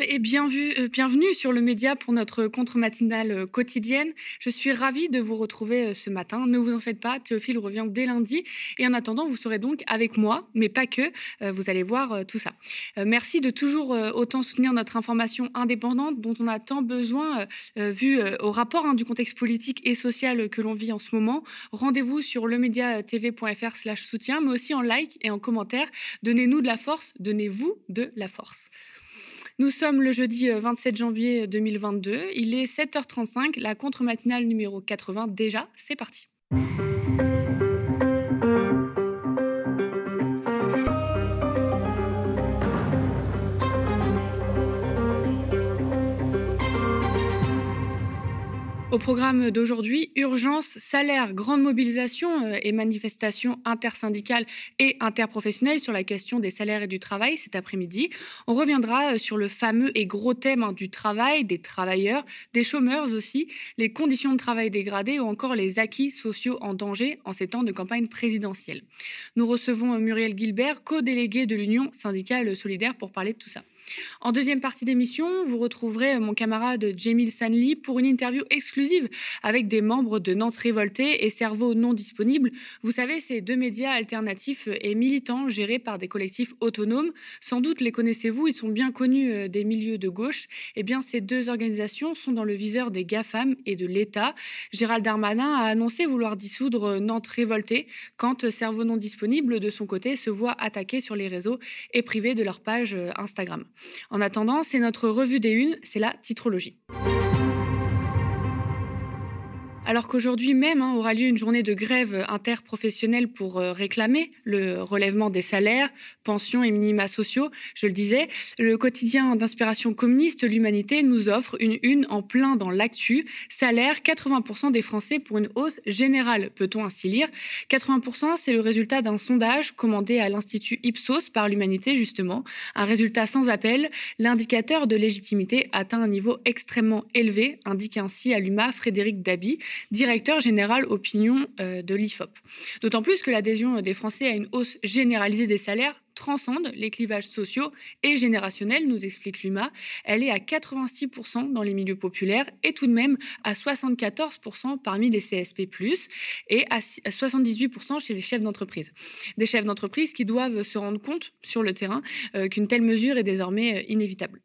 et euh, bienvenue sur le média pour notre contre-matinale euh, quotidienne. Je suis ravie de vous retrouver euh, ce matin. Ne vous en faites pas, Théophile revient dès lundi et en attendant, vous serez donc avec moi, mais pas que. Vous allez voir tout ça. Merci de toujours autant soutenir notre information indépendante dont on a tant besoin vu au rapport hein, du contexte politique et social que l'on vit en ce moment. Rendez-vous sur lemediatv.fr slash soutien, mais aussi en like et en commentaire. Donnez-nous de la force, donnez-vous de la force. Nous sommes le jeudi 27 euh, janvier 2022. Il est 7h35, la contre-matinale numéro 80. Déjà, c'est parti. Au programme d'aujourd'hui, urgence, salaire, grande mobilisation euh, et manifestation intersyndicale et interprofessionnelle sur la question des salaires et du travail cet après-midi. On reviendra euh, sur le fameux et gros thème hein, du travail, des travailleurs, des chômeurs aussi, les conditions de travail dégradées ou encore les acquis sociaux en danger en ces temps de campagne présidentielle. Nous recevons euh, Muriel Gilbert, co-déléguée de l'Union syndicale solidaire pour parler de tout ça. En deuxième partie d'émission, vous retrouverez mon camarade Jamil Sanli pour une interview exclusive avec des membres de Nantes Révolté et Cerveau non disponible. Vous savez, ces deux médias alternatifs et militants gérés par des collectifs autonomes. Sans doute les connaissez-vous, ils sont bien connus euh, des milieux de gauche. Eh bien, ces deux organisations sont dans le viseur des GAFAM et de l'État. Gérald Darmanin a annoncé vouloir dissoudre Nantes Révolté quand Cerveau non disponible, de son côté, se voit attaquer sur les réseaux et privé de leur page euh, Instagram. En attendant, c'est notre revue des unes, c'est la titrologie. Alors qu'aujourd'hui même hein, aura lieu une journée de grève interprofessionnelle pour euh, réclamer le relèvement des salaires, pensions et minima sociaux, je le disais, le quotidien d'inspiration communiste, l'Humanité, nous offre une une en plein dans l'actu. Salaire, 80% des Français pour une hausse générale, peut-on ainsi lire. 80%, c'est le résultat d'un sondage commandé à l'Institut Ipsos par l'Humanité, justement. Un résultat sans appel. L'indicateur de légitimité atteint un niveau extrêmement élevé, indique ainsi à l'UMA Frédéric Dabi directeur général opinion euh, de l'IFOP. D'autant plus que l'adhésion des Français à une hausse généralisée des salaires transcende les clivages sociaux et générationnels, nous explique l'UMA. Elle est à 86% dans les milieux populaires et tout de même à 74% parmi les CSP+, et à 78% chez les chefs d'entreprise. Des chefs d'entreprise qui doivent se rendre compte sur le terrain euh, qu'une telle mesure est désormais euh, inévitable.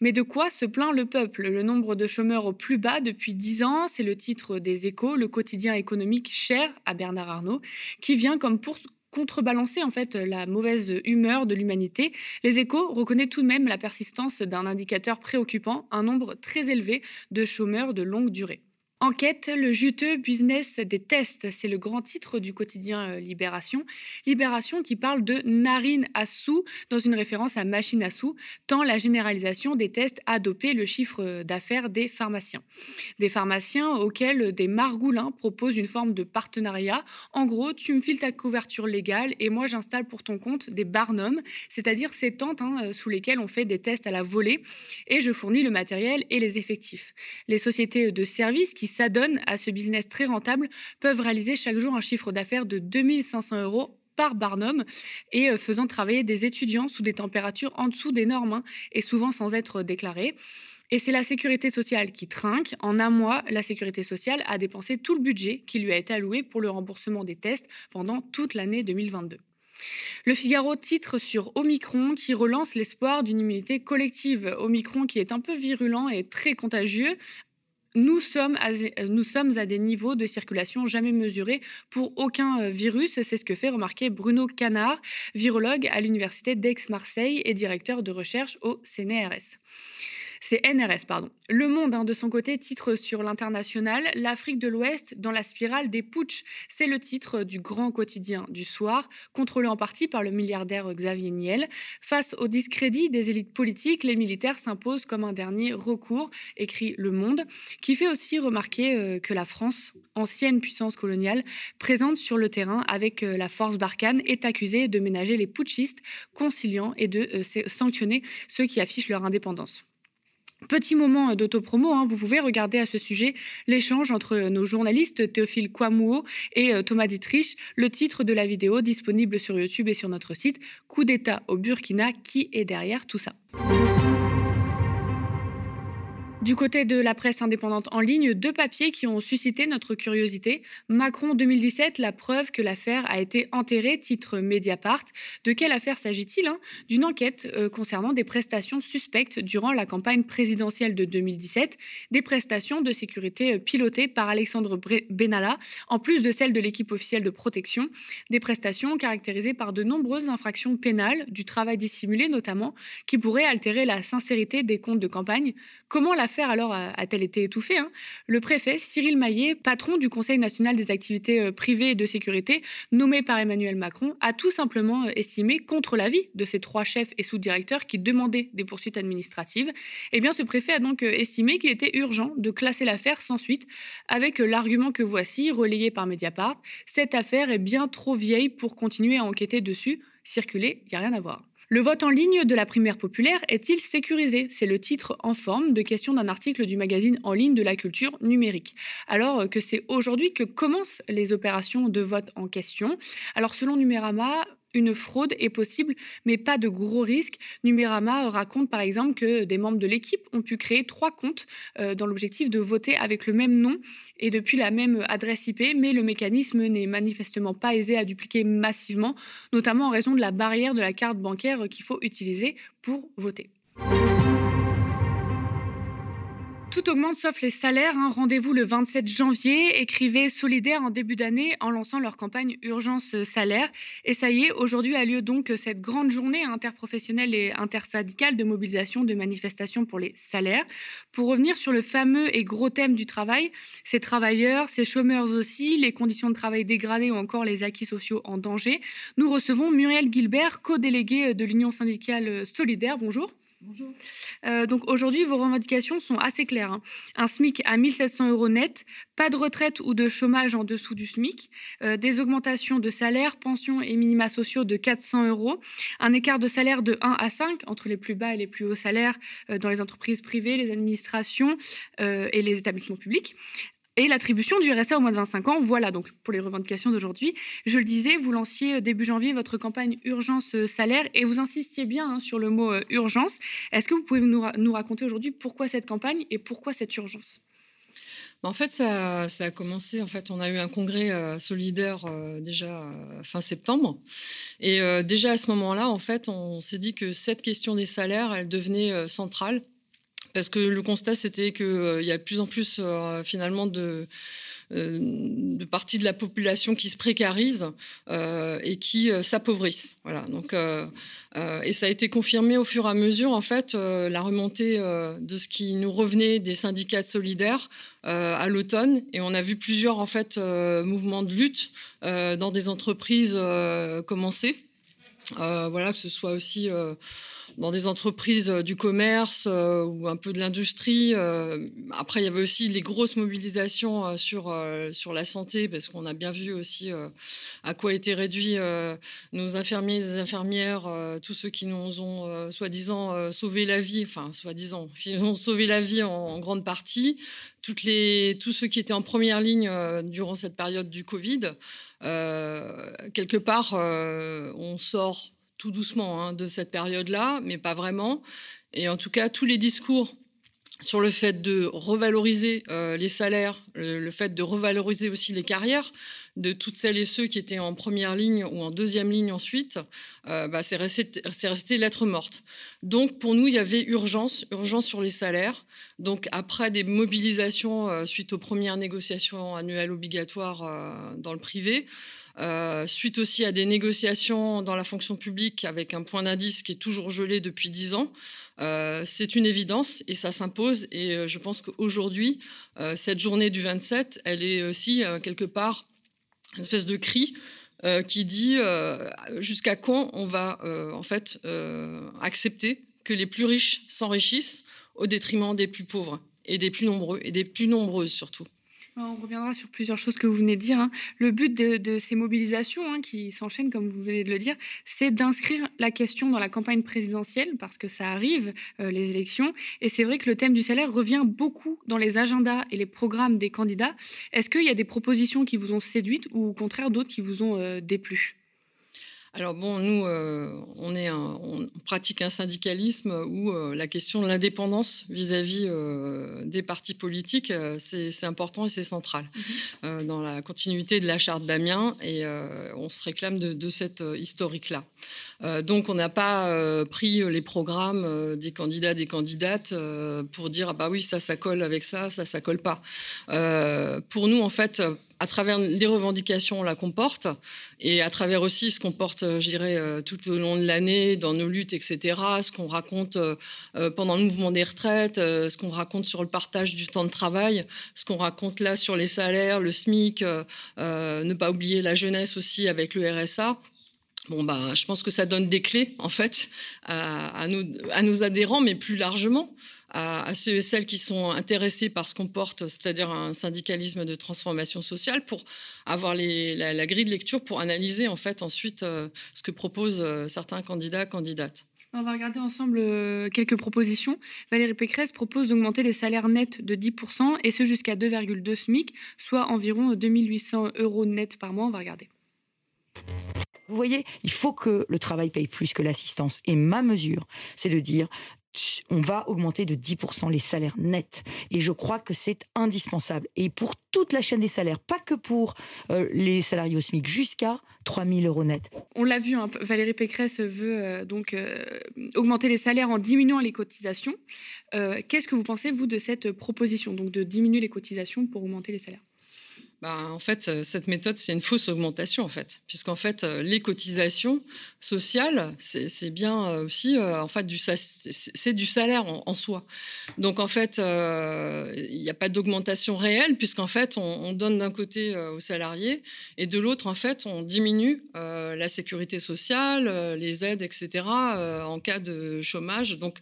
Mais de quoi se plaint le peuple? Le nombre de chômeurs au plus bas depuis dix ans, c'est le titre des échos, le quotidien économique cher à Bernard Arnault, qui vient comme pour contrebalancer en fait la mauvaise humeur de l'humanité. Les échos reconnaissent tout de même la persistance d'un indicateur préoccupant, un nombre très élevé de chômeurs de longue durée. Enquête, le juteux business des tests, c'est le grand titre du quotidien euh, Libération. Libération qui parle de narine à sous dans une référence à machine à sous, tant la généralisation des tests a dopé le chiffre d'affaires des pharmaciens. Des pharmaciens auxquels des margoulins proposent une forme de partenariat. En gros, tu me files ta couverture légale et moi j'installe pour ton compte des barnums, c'est-à-dire ces tentes hein, sous lesquelles on fait des tests à la volée et je fournis le matériel et les effectifs. Les sociétés de services qui s'adonnent à ce business très rentable peuvent réaliser chaque jour un chiffre d'affaires de 2500 euros par Barnum et euh, faisant travailler des étudiants sous des températures en dessous des normes hein, et souvent sans être déclarés. Et c'est la sécurité sociale qui trinque. En un mois, la sécurité sociale a dépensé tout le budget qui lui a été alloué pour le remboursement des tests pendant toute l'année 2022. Le Figaro titre sur Omicron qui relance l'espoir d'une immunité collective. Omicron qui est un peu virulent et très contagieux, nous sommes, à, nous sommes à des niveaux de circulation jamais mesurés pour aucun euh, virus. C'est ce que fait remarquer Bruno Canard, virologue à l'université d'Aix-Marseille et directeur de recherche au CNRS. C'est NRS, pardon. Le Monde, hein, de son côté, titre sur l'international L'Afrique de l'Ouest dans la spirale des putsch. C'est le titre du grand quotidien du soir, contrôlé en partie par le milliardaire Xavier Niel. Face au discrédit des élites politiques, les militaires s'imposent comme un dernier recours, écrit Le Monde, qui fait aussi remarquer euh, que la France, ancienne puissance coloniale, présente sur le terrain avec euh, la force Barkhane, est accusée de ménager les putschistes, conciliant et de euh, sanctionner ceux qui affichent leur indépendance. Petit moment d'autopromo, hein, vous pouvez regarder à ce sujet l'échange entre nos journalistes Théophile Kouamouo et euh, Thomas Dietrich, le titre de la vidéo disponible sur YouTube et sur notre site Coup d'État au Burkina, qui est derrière tout ça Du côté de la presse indépendante en ligne, deux papiers qui ont suscité notre curiosité. Macron 2017, la preuve que l'affaire a été enterrée, titre Mediapart. De quelle affaire s'agit-il hein? D'une enquête euh, concernant des prestations suspectes durant la campagne présidentielle de 2017, des prestations de sécurité euh, pilotées par Alexandre Benalla, en plus de celles de l'équipe officielle de protection, des prestations caractérisées par de nombreuses infractions pénales, du travail dissimulé notamment, qui pourraient altérer la sincérité des comptes de campagne. Comment la alors a-t-elle été étouffée hein. Le préfet Cyril Maillet, patron du Conseil national des activités euh, privées et de sécurité, nommé par Emmanuel Macron, a tout simplement euh, estimé, contre l'avis de ses trois chefs et sous-directeurs qui demandaient des poursuites administratives, eh bien ce préfet a donc euh, estimé qu'il était urgent de classer l'affaire sans suite, avec l'argument que voici, relayé par Mediapart, cette affaire est bien trop vieille pour continuer à enquêter dessus, circuler, il n'y a rien à voir. Le vote en ligne de la primaire populaire est-il sécurisé? C'est le titre en forme de question d'un article du magazine en ligne de la culture numérique. Alors que c'est aujourd'hui? Que commencent les opérations de vote en question? Alors selon Numérama, une fraude est possible, mais pas de gros risques. Numérama raconte par exemple que des membres de l'équipe ont pu créer trois comptes euh, dans l'objectif de voter avec le même nom et depuis la même adresse IP, mais le mécanisme n'est manifestement pas aisé à dupliquer massivement, notamment en raison de la barrière de la carte bancaire qu'il faut utiliser pour voter. Tout augmente sauf les salaires. Hein. Rendez-vous le 27 janvier. Écrivez Solidaire en début d'année en lançant leur campagne Urgence euh, Salaire. Et ça y est, aujourd'hui a lieu donc euh, cette grande journée interprofessionnelle et intersyndicale de mobilisation de manifestation pour les salaires. Pour revenir sur le fameux et gros thème du travail, ces travailleurs, ces chômeurs aussi, les conditions de travail dégradées ou encore les acquis sociaux en danger, nous recevons Muriel Gilbert, co-déléguée de l'Union syndicale Solidaire. Bonjour. Bonjour. Euh, donc aujourd'hui, vos revendications sont assez claires. Hein. Un SMIC à 1700 euros net, pas de retraite ou de chômage en dessous du SMIC, euh, des augmentations de salaire, pensions et minima sociaux de 400 euros, un écart de salaire de 1 à 5 entre les plus bas et les plus hauts salaires euh, dans les entreprises privées, les administrations et les établissements publics, et l'attribution du RSA au moins de 25 ans. Voilà donc pour les revendications d'aujourd'hui. Je le disais, vous lanciez euh, début janvier votre campagne urgence euh, salaire et vous insistiez bien hein, sur le mot euh, urgence. Est-ce que vous pouvez nous, raconter aujourd'hui pourquoi cette campagne et pourquoi cette urgence? Bah, en fait, ça, a commencé. En fait, on a eu un congrès solidaire déjà fin septembre, et déjà à ce moment-là, en fait, on s'est dit que cette question des salaires, elle devenait centrale parce que le constat, c'était qu'il euh, y a de plus en plus euh, finalement de, euh, de de la population qui se précarisent et qui s'appauvrissent. Voilà. Donc, et ça a été confirmé au fur et à mesure, en fait, la remontée de ce qui nous revenait des syndicats solidaires à l'automne. Et on a vu plusieurs, en fait, mouvements de lutte dans des entreprises commencer. voilà, que ce soit aussi dans des entreprises euh, du commerce euh, ou un peu de l'industrie. Euh, après, il y avait aussi les grosses mobilisations sur, sur la santé, parce qu'on a bien vu aussi à quoi étaient réduits nos infirmiers et infirmières, tous ceux qui nous ont soi-disant sauvé la vie, enfin, soi-disant, qui nous ont sauvé la vie en, grande partie. Toutes les, tous ceux qui étaient en première ligne durant cette période du Covid, quelque part, on sort tout doucement hein, de cette période-là, mais pas vraiment. Et en tout cas, tous les discours sur le fait de revaloriser euh, les salaires, le, fait de revaloriser aussi les carrières de toutes celles et ceux qui étaient en première ligne ou en deuxième ligne ensuite, euh, bah, c'est resté, lettre morte. Donc pour nous, il y avait urgence, urgence sur les salaires. Donc après des mobilisations euh, suite aux premières négociations annuelles obligatoires dans le privé, euh, suite aussi à des négociations dans la fonction publique avec un point d'indice qui est toujours gelé depuis dix ans. Euh, c'est une évidence et ça s'impose. Et euh, je pense qu'aujourd'hui, cette journée du 27, elle est aussi quelque part une espèce de cri qui dit jusqu'à quand on va en fait accepter que les plus riches s'enrichissent au détriment des plus pauvres et des plus nombreux et des plus nombreuses surtout. On reviendra sur plusieurs choses que vous venez de dire. Hein. Le but de, ces mobilisations hein, qui s'enchaînent, comme vous venez de le dire, c'est d'inscrire la question dans la campagne présidentielle parce que ça arrive, euh, les élections. Et c'est vrai que le thème du salaire revient beaucoup dans les agendas et les programmes des candidats. Est-ce qu'il y a des propositions qui vous ont séduite ou au contraire d'autres qui vous ont euh, déplu? Alors bon, nous, euh, on, est on pratique un syndicalisme où euh, la question de l'indépendance vis-à-vis euh, des partis politiques, c'est important et c'est central mhm. dans la continuité de la charte d'Amiens et on se réclame de, de cette historique-là. Donc on n'a pas pris les programmes des candidats, des candidates pour dire ah bah oui ça ça colle avec ça, ça ça colle pas. pour nous en fait à travers les revendications, on la comporte, et à travers aussi ce qu'on porte, euh, je dirais, euh, tout au long de l'année, dans nos luttes, etc., ce qu'on raconte euh, pendant le mouvement des retraites, ce qu'on raconte sur le partage du temps de travail, ce qu'on raconte là sur les salaires, le SMIC, ne pas oublier la jeunesse aussi avec le RSA. Bon, bah, je pense que ça donne des clés, en fait, à, nos adhérents, mais plus largement à, ceux et celles qui sont intéressés par ce qu'on porte, c'est-à-dire un syndicalisme de transformation sociale, pour avoir la, grille de lecture pour analyser en fait ensuite euh, ce que proposent euh, certains candidats, candidates. On va regarder ensemble euh, quelques propositions. Valérie Pécresse propose d'augmenter les salaires nets de 10% et ce jusqu'à 2,2 SMIC, soit environ 2800 euros nets par mois. On va regarder. Vous voyez, il faut que le travail paye plus que l'assistance. Et ma mesure, c'est de dire on va augmenter de 10% les salaires nets. Et je crois que c'est indispensable. Et pour toute la chaîne des salaires, pas que pour euh, les salariés au SMIC, jusqu'à 3 000 euros nets. On l'a vu, hein, Valérie Pécresse veut euh, donc euh, augmenter les salaires en diminuant les cotisations. Qu'est-ce que vous pensez, vous, de cette proposition, donc de diminuer les cotisations pour augmenter les salaires? Bah, en fait, euh, cette méthode, c'est une fausse augmentation, en fait, puisqu'en fait, euh, les cotisations sociales, c'est bien euh, aussi, en fait, du, c'est du salaire en, soi. Donc, en fait, il n'y a pas d'augmentation réelle, puisqu'en fait, on, donne d'un côté aux salariés et de l'autre, en fait, on diminue la sécurité sociale, les aides, etc., en cas de chômage. Donc,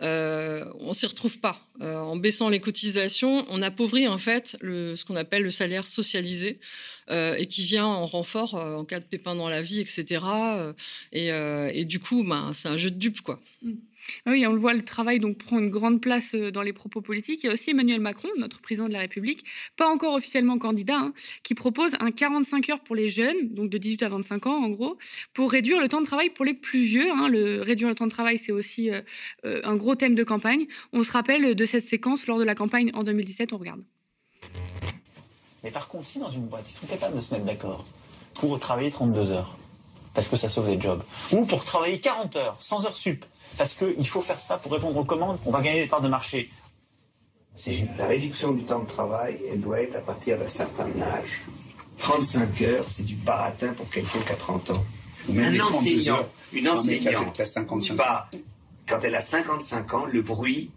euh, on s'y retrouve pas. Euh, en baissant les cotisations, on appauvrit en fait ce qu'on appelle le salaire socialisé euh, et qui vient en renfort en cas de pépin dans la vie, etc. Et, du coup, ben, c'est un jeu de dupes, quoi. Mm. Oui, on le voit, le travail donc prend une grande place euh, dans les propos politiques. Il y a aussi Emmanuel Macron, notre président de la République, pas encore officiellement candidat, hein, qui propose un 45 heures pour les jeunes, donc de 18 à 25 ans en gros, pour réduire le temps de travail pour les plus vieux. Hein. Réduire le temps de travail, c'est aussi euh, euh, un gros thème de campagne. On se rappelle de cette séquence lors de la campagne en 2017, on regarde. Mais par contre, si dans une boîte, ils sont capables de se mettre d'accord pour travailler 32 heures, parce que ça sauve les jobs, ou pour travailler 40 heures, sans heures sup, parce qu'il faut faire ça pour répondre aux commandes, on va gagner des parts de marché. La réduction du temps de travail, elle doit être à partir d'un certain âge. 35 heures, c'est du baratin pour quelqu'un qui a 30 ans. un enseignant, une enseignante quand elle a 55 ans, le bruit,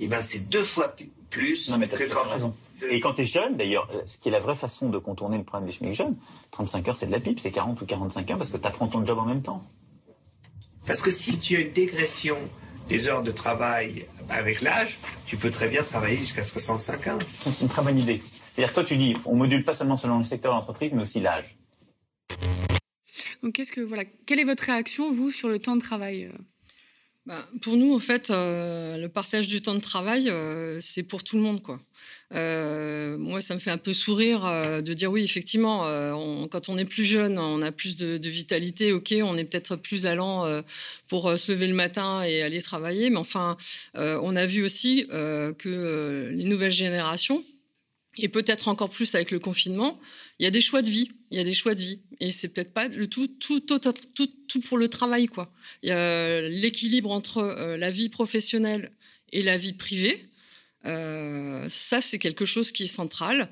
eh ben, c'est deux fois plus non, mais que quand raison. Et quand tu es jeune, d'ailleurs, euh, ce qui est la vraie façon de contourner le problème du SMIC jeune, 35 heures, c'est de la pipe, c'est 40 ou 45 heures parce que tu apprends ton job en même temps. Parce que si tu as une dégression des heures de travail avec l'âge, tu peux très bien travailler jusqu'à 65 ans. C'est une très bonne idée. C'est-à-dire que toi, tu dis, on module pas seulement selon le secteur d'entreprise, mais aussi l'âge. Donc, qu'est-ce que voilà, quelle est votre réaction vous sur le temps de travail euh? Bah, pour nous, en fait, euh, le partage du temps de travail, euh, c'est pour tout le monde, quoi. Euh, moi, ça me fait un peu sourire de dire oui, effectivement, quand on est plus jeune, on a plus de, vitalité. Ok, on est peut-être plus allant pour se lever le matin et aller travailler, mais enfin, on a vu aussi que les nouvelles générations, et peut-être encore plus avec le confinement, il y a des choix de vie. Il y a des choix de vie. Et c'est peut-être pas le tout, pour le travail, quoi. Il y a l'équilibre entre euh, la vie professionnelle et la vie privée. Euh, ça, c'est quelque chose qui est central.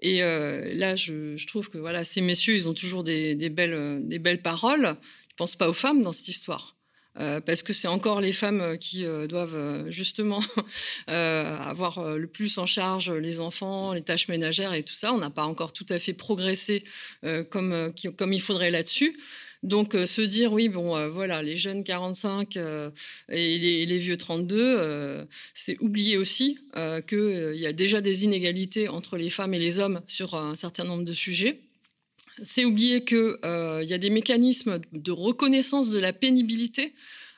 Et euh, là, je, trouve que voilà, ces messieurs, ils ont toujours des, belles, des belles paroles. Ils ne pensent pas aux femmes dans cette histoire. Euh, parce que c'est encore les femmes euh, qui euh, doivent justement avoir le plus en charge les enfants, les tâches ménagères et tout ça. On n'a pas encore tout à fait progressé comme, comme il faudrait là-dessus. Donc se dire oui bon voilà les jeunes 45 et, les, vieux 32 c'est oublier aussi qu'il y a déjà des inégalités entre les femmes et les hommes sur un certain nombre de sujets c'est oublier qu'il euh, y a des mécanismes de reconnaissance de la pénibilité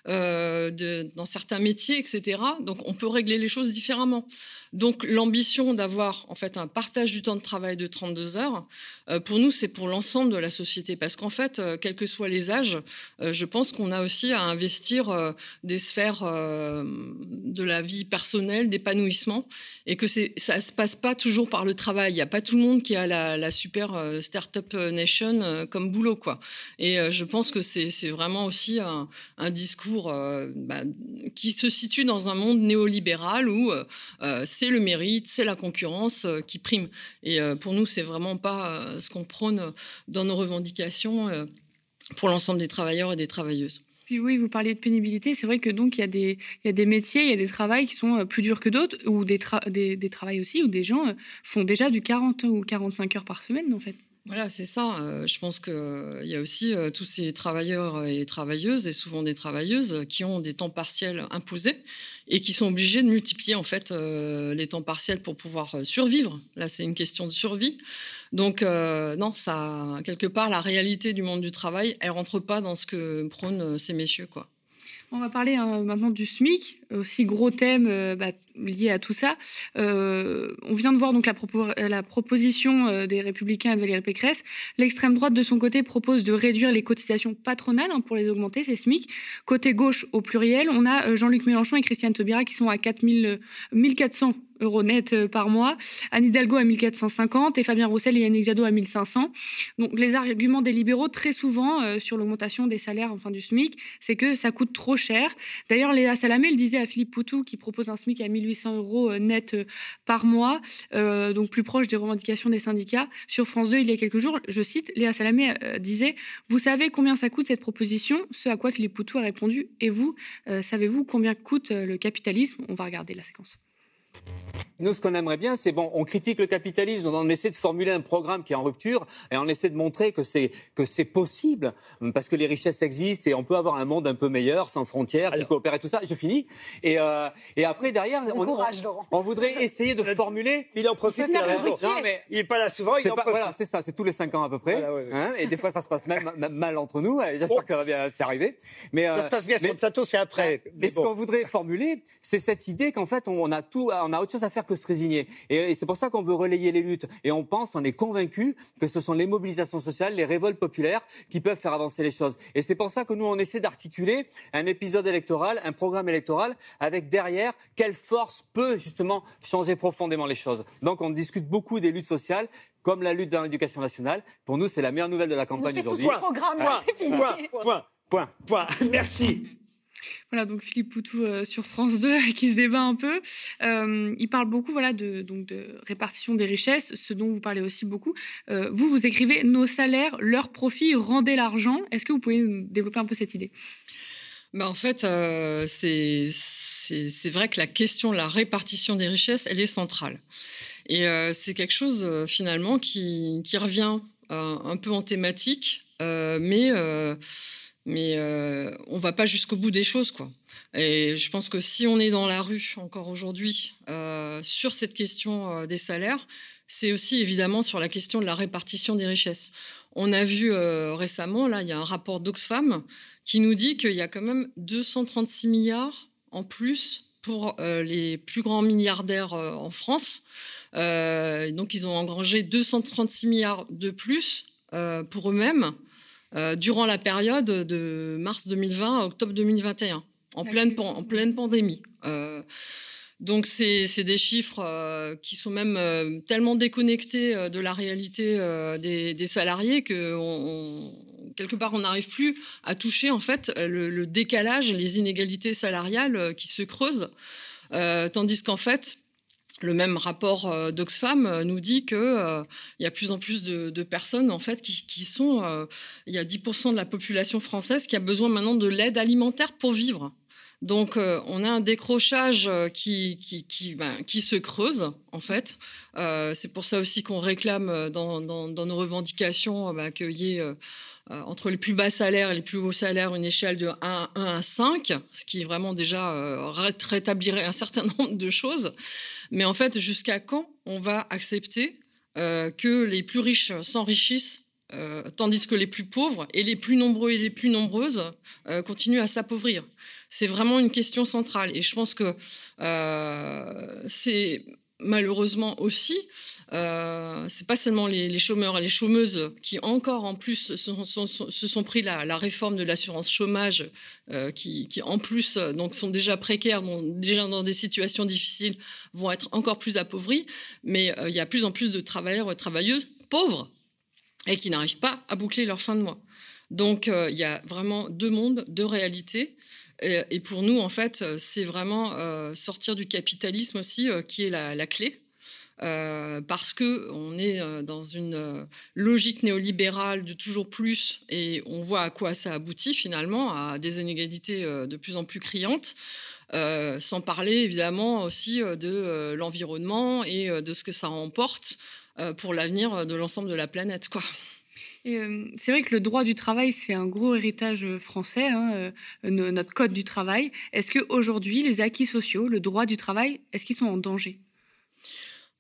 dans certains métiers, etc. Donc on peut régler les choses différemment. Donc l'ambition d'avoir en fait un partage du temps de travail de 32 heures, pour nous c'est pour l'ensemble de la société parce qu'en fait, quels que soient les âges, je pense qu'on a aussi à investir des sphères de la vie personnelle, d'épanouissement, et que ça se passe pas toujours par le travail. Il n'y a pas tout le monde qui a la, super euh, startup nation euh, comme boulot, quoi. Et euh, je pense que c'est vraiment aussi un, discours bah, qui se situe dans un monde néolibéral où c'est le mérite, c'est la concurrence qui prime. Et pour nous, c'est vraiment pas ce qu'on prône dans nos revendications pour l'ensemble des travailleurs et des travailleuses oui, vous parliez de pénibilité. C'est vrai que donc il y, a des, métiers, il y a des travails qui sont euh, plus durs que d'autres, ou des, des, des travails aussi où des gens euh, font déjà du 40 ou 45 heures par semaine, en fait. Voilà, c'est ça. Euh, je pense qu'il y a aussi tous ces travailleurs et travailleuses, et souvent des travailleuses, qui ont des temps partiels imposés et qui sont obligés de multiplier en fait les temps partiels pour pouvoir survivre. Là, c'est une question de survie. Donc, euh, non, ça, quelque part, la réalité du monde du travail, elle rentre pas dans ce que prônent euh, ces messieurs, quoi. On va parler hein, maintenant du SMIC, aussi gros thème euh, bah, lié à tout ça. on vient de voir donc la, proposition des Républicains et de Valérie Pécresse. L'extrême droite, de son côté, propose de réduire les cotisations patronales hein, pour les augmenter, c'est SMIC. Côté gauche, au pluriel, on a Jean-Luc Mélenchon et Christiane Taubira qui sont à 4 1400 euros net euh, par mois, Anne Hidalgo à 1450 et Fabien Roussel et Yannick Jadot à 1500. Donc les arguments des libéraux très souvent euh, sur l'augmentation des salaires enfin du SMIC, c'est que ça coûte trop cher. D'ailleurs, Léa Salamé le disait à Philippe Poutou qui propose un SMIC à 1800 euros euh, net par mois, donc plus proche des revendications des syndicats. Sur France 2, il y a quelques jours, je cite, Léa Salamé disait Vous savez combien ça coûte cette proposition? Ce à quoi Philippe Poutou a répondu Et vous, savez-vous combien coûte le capitalisme? On va regarder la séquence. Nous, ce qu'on aimerait bien, c'est bon, on critique le capitalisme, on essaie de formuler un programme qui est en rupture et on essaie de montrer que c'est que c'est possible parce que les richesses existent et on peut avoir un monde un peu meilleur, sans frontières, qui coopère et tout ça. Je finis. Et euh, et après derrière, on, on, voudrait essayer de formuler. Il en profite. Il, non, mais il est pas là souvent. Il en profite. Voilà, c'est ça. C'est tous les cinq ans à peu près. Hein, et des fois, ça se passe même, mal entre nous. J'espère oh. que ça va bien s'arriver. Mais ça se passe bien sur le plateau, c'est après. Mais, ce qu'on voudrait formuler, c'est cette idée qu'en fait, on a tout, on a autre chose à faire que se résigner. Et, c'est pour ça qu'on veut relayer les luttes. Et on pense, on est convaincu que ce sont les mobilisations sociales, les révoltes populaires qui peuvent faire avancer les choses. Et c'est pour ça que nous, on essaie d'articuler un épisode électoral, un programme électoral, avec derrière quelle force peut justement changer profondément les choses. Donc on discute beaucoup des luttes sociales comme la lutte dans l'éducation nationale. Pour nous, c'est la meilleure nouvelle de la campagne aujourd'hui. Point, point, point, point, point. Merci. Voilà, donc Philippe Poutou euh, sur France 2 qui se débat un peu. Euh, il parle beaucoup voilà, de, donc de répartition des richesses, ce dont vous parlez aussi beaucoup. Euh, vous, vous écrivez Nos salaires, leurs profits rendaient l'argent. Est-ce que vous pouvez développer un peu cette idée? Bah En fait, c'est vrai que la question de la répartition des richesses, elle est centrale. Et c'est quelque chose finalement qui, qui revient un peu en thématique, mais mais euh, on va pas jusqu'au bout des choses, quoi. Et je pense que si on est dans la rue encore aujourd'hui euh, sur cette question euh, des salaires, c'est aussi évidemment sur la question de la répartition des richesses. On a vu euh, récemment, là, il y a un rapport d'Oxfam qui nous dit qu'il y a quand même 236 milliards en plus pour les plus grands milliardaires en France. donc, ils ont engrangé 236 milliards de plus pour eux-mêmes euh, durant la période de mars 2020 à octobre 2021, en, pleine, en pleine pandémie. Euh, donc c'est des chiffres euh, qui sont même tellement déconnectés de la réalité des, salariés que quelque part on n'arrive plus à toucher en fait le, le, décalage, les inégalités salariales qui se creusent, tandis qu'en fait le même rapport euh, d'Oxfam euh, nous dit que euh, y a plus en plus de, personnes en fait qui, sont il y a 10% de la population française qui a besoin maintenant de l'aide alimentaire pour vivre. Donc on a un décrochage qui qui, ben, qui se creuse en fait. c'est pour ça aussi qu'on réclame dans, dans, nos revendications ben, qu'il y ait entre les plus bas salaires et les plus hauts salaires, une échelle de 1, 1 à 5, ce qui vraiment déjà rétablirait un certain nombre de choses. Mais en fait, jusqu'à quand on va accepter euh, que les plus riches s'enrichissent tandis que les plus pauvres et les plus nombreux et les plus nombreuses continuent à s'appauvrir? C'est vraiment une question centrale. Et je pense que c'est malheureusement aussi euh, c'est pas seulement les, chômeurs et les chômeuses qui encore en plus se sont, pris la, réforme de l'assurance chômage, euh, qui, en plus donc sont déjà précaires, déjà dans des situations difficiles, vont être encore plus appauvris. Mais euh, il y a plus en plus de travailleurs et travailleuses pauvres et qui n'arrivent pas à boucler leur fin de mois. Donc il y a vraiment deux mondes, deux réalités. Et, pour nous, en fait, c'est vraiment sortir du capitalisme aussi qui est la clé. Euh, parce que on est euh, dans une euh, logique néolibérale de toujours plus et on voit à quoi ça aboutit finalement à des inégalités de plus en plus criantes. sans parler évidemment aussi de l'environnement et de ce que ça emporte pour l'avenir de l'ensemble de la planète. Quoi. C'est vrai que le droit du travail, c'est un gros héritage français, hein, notre code du travail. Est-ce qu'aujourd'hui, les acquis sociaux, le droit du travail, est-ce qu'ils sont en danger?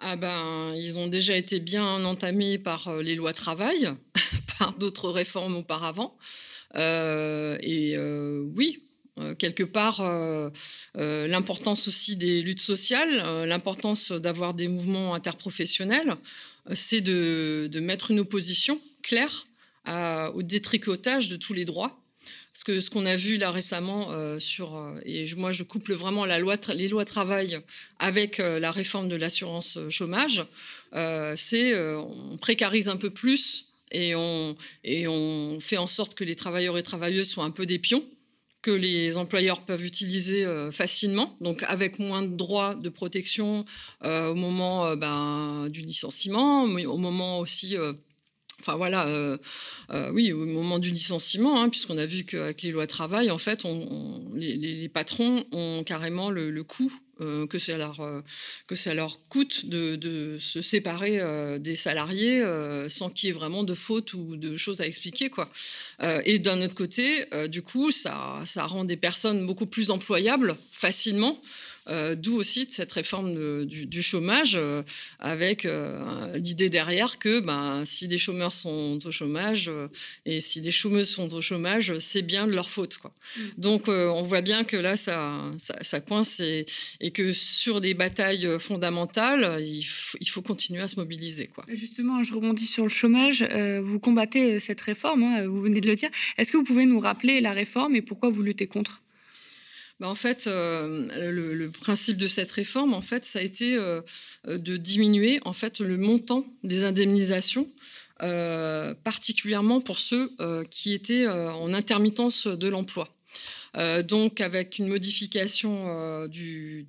Ah ben, ils ont déjà été bien entamés par euh, les lois travail, par d'autres réformes auparavant. Euh, et euh, oui, quelque part, l'importance aussi des luttes sociales, l'importance d'avoir des mouvements interprofessionnels, c'est de, mettre une opposition claire au détricotage de tous les droits. Parce que ce qu'on a vu là récemment euh, sur, euh, et moi je couple vraiment la loi, les lois travail avec euh, la réforme de l'assurance chômage, c'est on précarise un peu plus et on, et on fait en sorte que les travailleurs et travailleuses soient un peu des pions que les employeurs peuvent utiliser facilement, donc avec moins de droits de protection au moment ben, du licenciement, mais au moment aussi Enfin voilà, euh, euh, oui, au moment du licenciement, hein, puisqu'on a vu qu'avec les lois travail, en fait, les, patrons ont carrément le, coût euh, que, ça leur, que ça leur coûte de, se séparer des salariés sans qu'il y ait vraiment de fautes ou de choses à expliquer. Quoi. et d'un autre côté, du coup, ça, ça rend des personnes beaucoup plus employables facilement. Euh, d'où aussi cette réforme du, chômage, euh, avec euh, l'idée derrière que ben, si les chômeurs sont au chômage et si les chômeuses sont au chômage, c'est bien de leur faute. Quoi. Mm. Donc on voit bien que là, ça, ça, coince et, que sur des batailles fondamentales, il, faut continuer à se mobiliser. Quoi. Justement, je rebondis sur le chômage. vous combattez cette réforme, hein, vous venez de le dire. Est-ce que vous pouvez nous rappeler la réforme et pourquoi vous luttez contre? Bah, en fait, euh, le, principe de cette réforme, en fait, ça a été euh, de diminuer en fait le montant des indemnisations, euh, particulièrement pour ceux qui étaient en intermittence de l'emploi. donc, avec une modification du,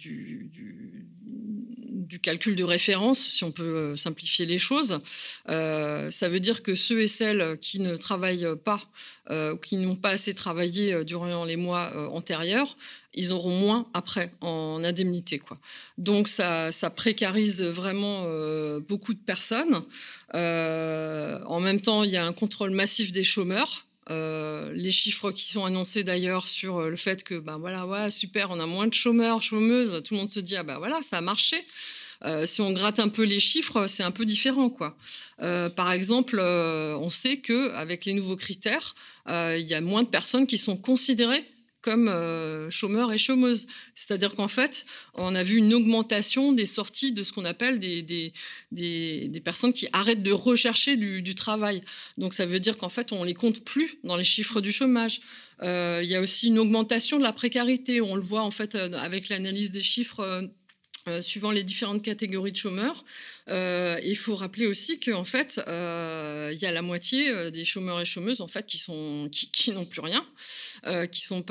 calcul de référence, si on peut simplifier les choses. Ça veut dire que ceux et celles qui ne travaillent pas ou qui n'ont pas assez travaillé durant les mois antérieurs, ils auront moins après en indemnité. Quoi. Donc ça, précarise vraiment beaucoup de personnes. en même temps, il y a un contrôle massif des chômeurs. les chiffres qui sont annoncés d'ailleurs sur le fait que ben voilà ouais super on a moins de chômeurs chômeuses tout le monde se dit ah ben voilà ça a marché euh, si on gratte un peu les chiffres, c'est un peu différent. Quoi. Euh, par exemple, euh, on sait qu'avec les nouveaux critères, il y a moins de personnes qui sont considérées comme chômeurs et chômeuses. C'est-à-dire qu'en fait, on a vu une augmentation des sorties de ce qu'on appelle des, des, des, personnes qui arrêtent de rechercher du, travail. Donc ça veut dire qu'en fait, on les compte plus dans les chiffres du chômage. il y a aussi une augmentation de la précarité. On le voit en fait avec l'analyse des chiffres euh, suivant les différentes catégories de chômeurs. Euh, il faut rappeler aussi qu'en fait, euh, il y a la moitié des chômeurs et chômeuses en fait qui qui, n'ont plus rien, qui sont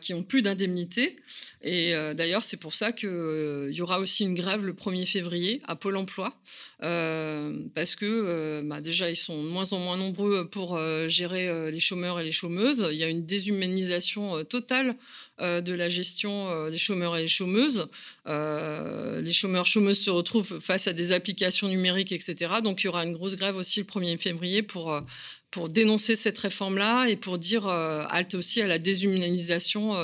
qui ont plus d'indemnité. Et d'ailleurs, c'est pour ça qu'il y aura aussi une grève le 1er février à Pôle Emploi, parce que bah, déjà ils sont de moins en moins nombreux pour gérer les chômeurs et les chômeuses. Il y a une déshumanisation totale de la gestion des chômeurs et des chômeuses. Euh, les chômeurs chômeuses se retrouvent face à des applications numériques, etc. Donc il y aura une grosse grève aussi le 1er février pour, euh, pour dénoncer cette réforme-là et pour dire euh, halte aussi à la déshumanisation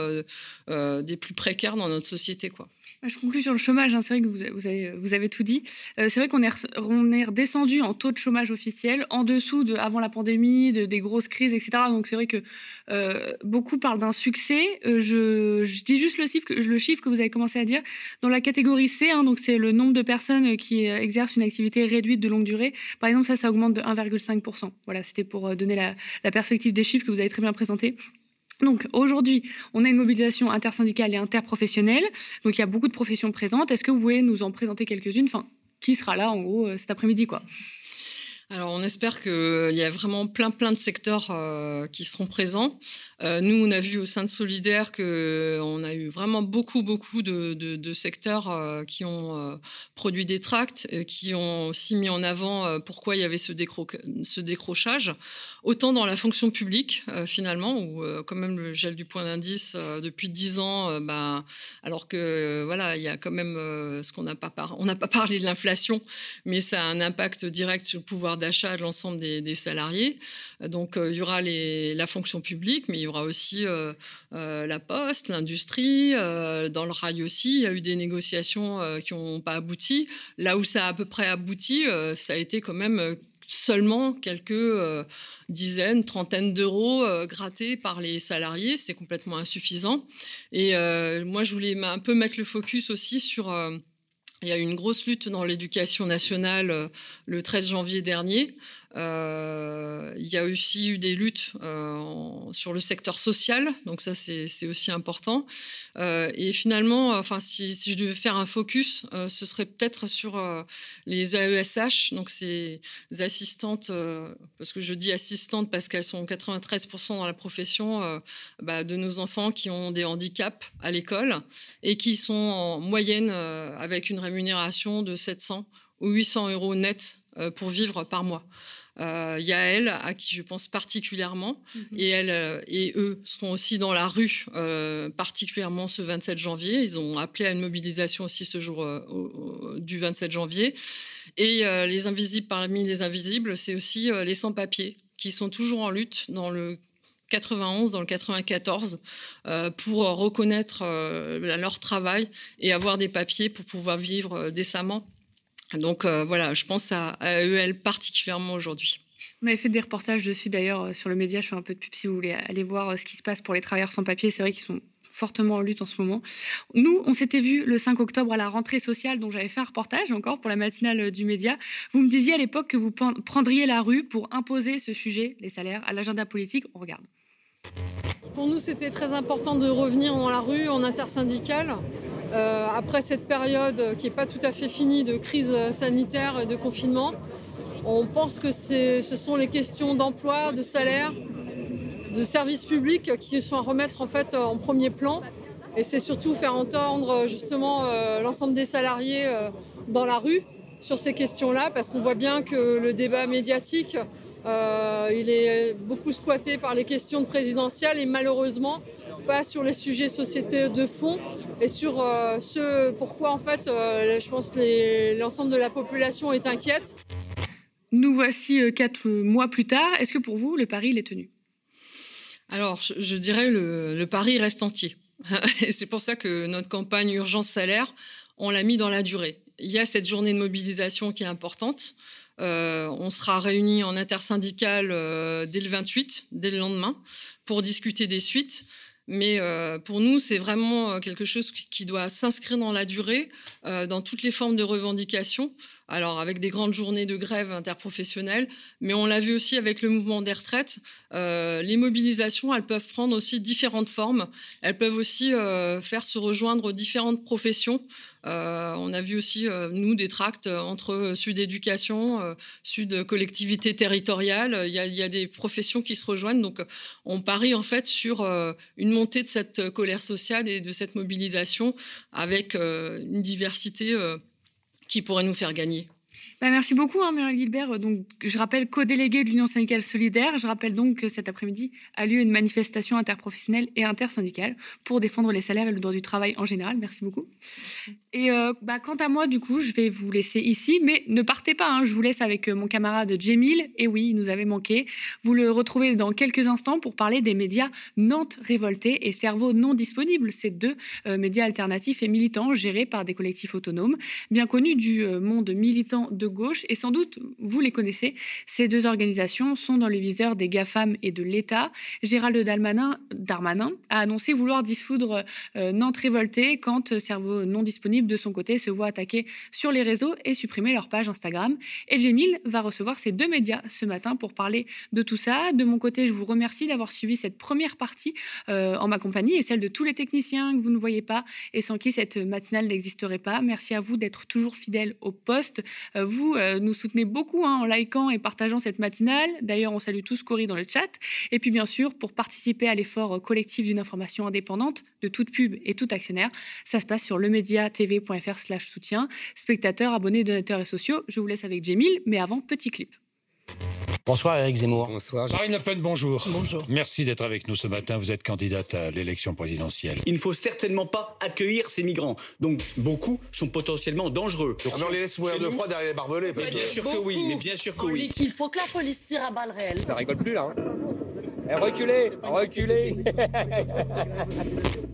des plus précaires dans notre société. Quoi. Je conclue sur le chômage. Hein. C'est vrai que vous, avez, tout dit. Euh, c'est vrai qu'on est, on redescendu en taux de chômage officiel en dessous de avant la pandémie, de, des grosses crises, etc. Donc c'est vrai que euh, beaucoup parlent d'un succès. Euh, je, dis juste le chiffre, que, vous avez commencé à dire. Dans la catégorie C, hein, donc c'est le nombre de personnes qui exercent une activité réduite de longue durée. Par exemple, ça, ça augmente de 1,5%. Voilà, c'était pour donner la perspective des chiffres que vous avez très bien présentés. Donc aujourd'hui, on a une mobilisation intersyndicale et interprofessionnelle. Donc il y a beaucoup de professions présentes. Est-ce que vous pouvez nous en présenter quelques-unes? Enfin, qui sera là en gros euh, cet après-midi alors, on espère qu'il y a vraiment plein, plein de secteurs euh, qui seront présents. Euh, nous, on a vu au sein de Solidaire qu'on a eu vraiment beaucoup, beaucoup de, secteurs euh, qui ont produit des tracts, qui ont aussi mis en avant pourquoi il y avait ce, décrochage, autant dans la fonction publique, finalement, où quand même le gel du point d'indice depuis 10 ans, bah, alors que voilà, il y a quand même ce qu'on n'a pas, n'a pas parlé de l'inflation, mais ça a un impact direct sur le pouvoir d'achat de l'ensemble des, salariés. Donc, euh, il y aura la fonction publique, mais il y aura aussi euh, euh, la poste, l'industrie. dans le rail aussi, il y a eu des négociations qui n'ont pas abouti. Là où ça a à peu près abouti, ça a été quand même seulement quelques dizaines, trentaines d'euros grattés par les salariés. C'est complètement insuffisant. Et moi, je voulais un peu mettre le focus aussi sur il y a eu une grosse lutte dans l'éducation nationale euh, le 13 janvier dernier. Euh, il y a aussi eu des luttes euh, sur le secteur social, donc ça c'est aussi important. et finalement, enfin si, je devais faire un focus, ce serait peut-être sur les AESH, donc ces assistantes, parce que je dis assistantes parce qu'elles sont 93% dans la profession bah, de nos enfants qui ont des handicaps à l'école et qui sont en moyenne avec une rémunération de 700 ou 800 euros net pour vivre par mois. Euh, il y a elle, à qui je pense particulièrement, mhm. et elle euh, et eux seront aussi dans la rue, euh, particulièrement ce 27 janvier. Ils ont appelé à une mobilisation aussi ce jour du 27 janvier. Et les invisibles parmi les invisibles, c'est aussi les sans-papiers qui sont toujours en lutte dans le 91, dans le 94, pour reconnaître leur travail et avoir des papiers pour pouvoir vivre décemment donc euh, voilà, je pense à, EL particulièrement aujourd'hui. On avait fait des reportages dessus d'ailleurs euh, sur le média. Je fais un peu de pub si vous voulez aller voir euh, ce qui se passe pour les travailleurs sans papier. C'est vrai qu'ils sont fortement en lutte en ce moment. Nous, on s'était vu le 5 octobre à la rentrée sociale, dont j'avais fait un reportage encore pour la matinale du média. Vous me disiez à l'époque que vous prendriez la rue pour imposer ce sujet, les salaires, à l'agenda politique. On regarde. Pour nous, c'était très important de revenir dans la rue en intersyndicale. Euh, après cette période qui n'est pas tout à fait finie de crise sanitaire et de confinement, on pense que ce sont les questions d'emploi, de salaire, de services publics qui sont à remettre en fait en premier plan. Et c'est surtout faire entendre justement euh, l'ensemble des salariés euh, dans la rue sur ces questions-là, parce qu'on voit bien que le débat médiatique, il est beaucoup squatté par les questions présidentielles et malheureusement pas sur les sujets sociétés de fond et sur euh, ce pourquoi en fait euh, je pense l'ensemble de la population est inquiète. Nous voici euh, quatre mois plus tard. Est-ce que pour vous le pari il est tenu? Alors je, dirais le, le pari reste entier. et c'est pour ça que notre campagne urgence salaire on l'a mis dans la durée. Il y a cette journée de mobilisation qui est importante. On sera réunis en intersyndical dès le 28, dès le lendemain, pour discuter des suites. Mais euh, pour nous, c'est vraiment euh, quelque chose qui doit s'inscrire dans la durée, euh, dans toutes les formes de revendication. Alors avec des grandes journées de grève interprofessionnelle, mais on l'a vu aussi avec le mouvement des retraites. les mobilisations, elles peuvent prendre aussi différentes formes. Elles peuvent aussi faire se rejoindre différentes professions. Euh, on a vu aussi, euh, nous, des tracts entre Sud Éducation, euh, Sud Collectivité Territoriale. Il y, a, des professions qui se rejoignent. Donc, on parie en fait sur une montée de cette colère sociale et de cette mobilisation avec une diversité qui pourrait nous faire gagner. Bah, merci beaucoup, hein, Muriel Gilbert. Donc, je rappelle co-délégué de l'Union syndicale solidaire. Je rappelle donc que cet après-midi a lieu une manifestation interprofessionnelle et intersyndicale pour défendre les salaires et le droit du travail en général. Merci beaucoup. Et euh, bah, quant à moi, du coup, je vais vous laisser ici, mais ne partez pas. Hein, je vous laisse avec euh, mon camarade Jemil. Et oui, il nous avait manqué. Vous le retrouvez dans quelques instants pour parler des médias Nantes révoltés et Cerveau non disponible. Ces deux euh, médias alternatifs et militants gérés par des collectifs autonomes, bien connus du monde militant de gauche. Et sans doute, vous les connaissez. Ces deux organisations sont dans le viseur des GAFAM et de l'État. Gérald Darmanin, Darmanin a annoncé vouloir dissoudre Nantes révoltée quand Cerveau non disponible de son côté, se voient attaquer sur les réseaux et supprimer leur page Instagram. Et Jemil va recevoir ces deux médias ce matin pour parler de tout ça. De mon côté, je vous remercie d'avoir suivi cette première partie euh, en ma compagnie et celle de tous les techniciens que vous ne voyez pas et sans qui cette matinale n'existerait pas. Merci à vous d'être toujours fidèles au poste. Euh, vous euh, nous soutenez beaucoup hein, en likant et partageant cette matinale. D'ailleurs, on salue tous Cory dans le chat. Et puis, bien sûr, pour participer à l'effort collectif d'une information indépendante de toute pub et tout actionnaire, ça se passe sur le média TV slash soutien. Spectateurs, abonnés, donateurs et sociaux, je vous laisse avec Jemil, mais avant, petit clip. Bonsoir Eric Zemmour. Bonsoir. Marine Le Pen, bonjour. Bonjour. Merci d'être avec nous ce matin. Vous êtes candidate à l'élection présidentielle. Il ne faut certainement pas accueillir ces migrants. Donc beaucoup sont potentiellement dangereux. Ah on les laisse mourir de froid derrière les barbelés. Bien sûr que oui, mais bien sûr que oui. Il faut que la police tire à balles réelles. Ça rigole plus là. Hein. Eh, reculez, reculez.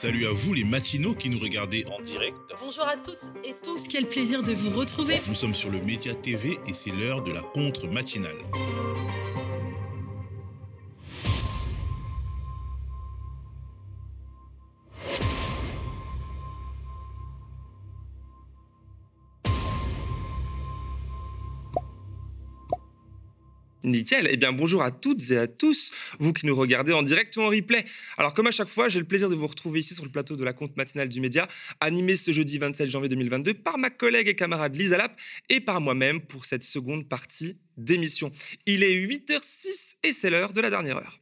Salut à vous les matinaux qui nous regardez en direct. Bonjour à toutes et tous, quel plaisir de vous retrouver. Nous sommes sur le Média TV et c'est l'heure de la contre Nickel. Eh bien, bonjour à toutes et à tous, vous qui nous regardez en direct ou en replay. Alors, comme à chaque fois, j'ai le plaisir de vous retrouver ici sur le plateau de la compte matinale du Média, animé ce jeudi 27 janvier 2022 par ma collègue et camarade Lisa Lap et par moi-même pour cette seconde partie d'émission. Il est 8h06 et c'est l'heure de la dernière heure.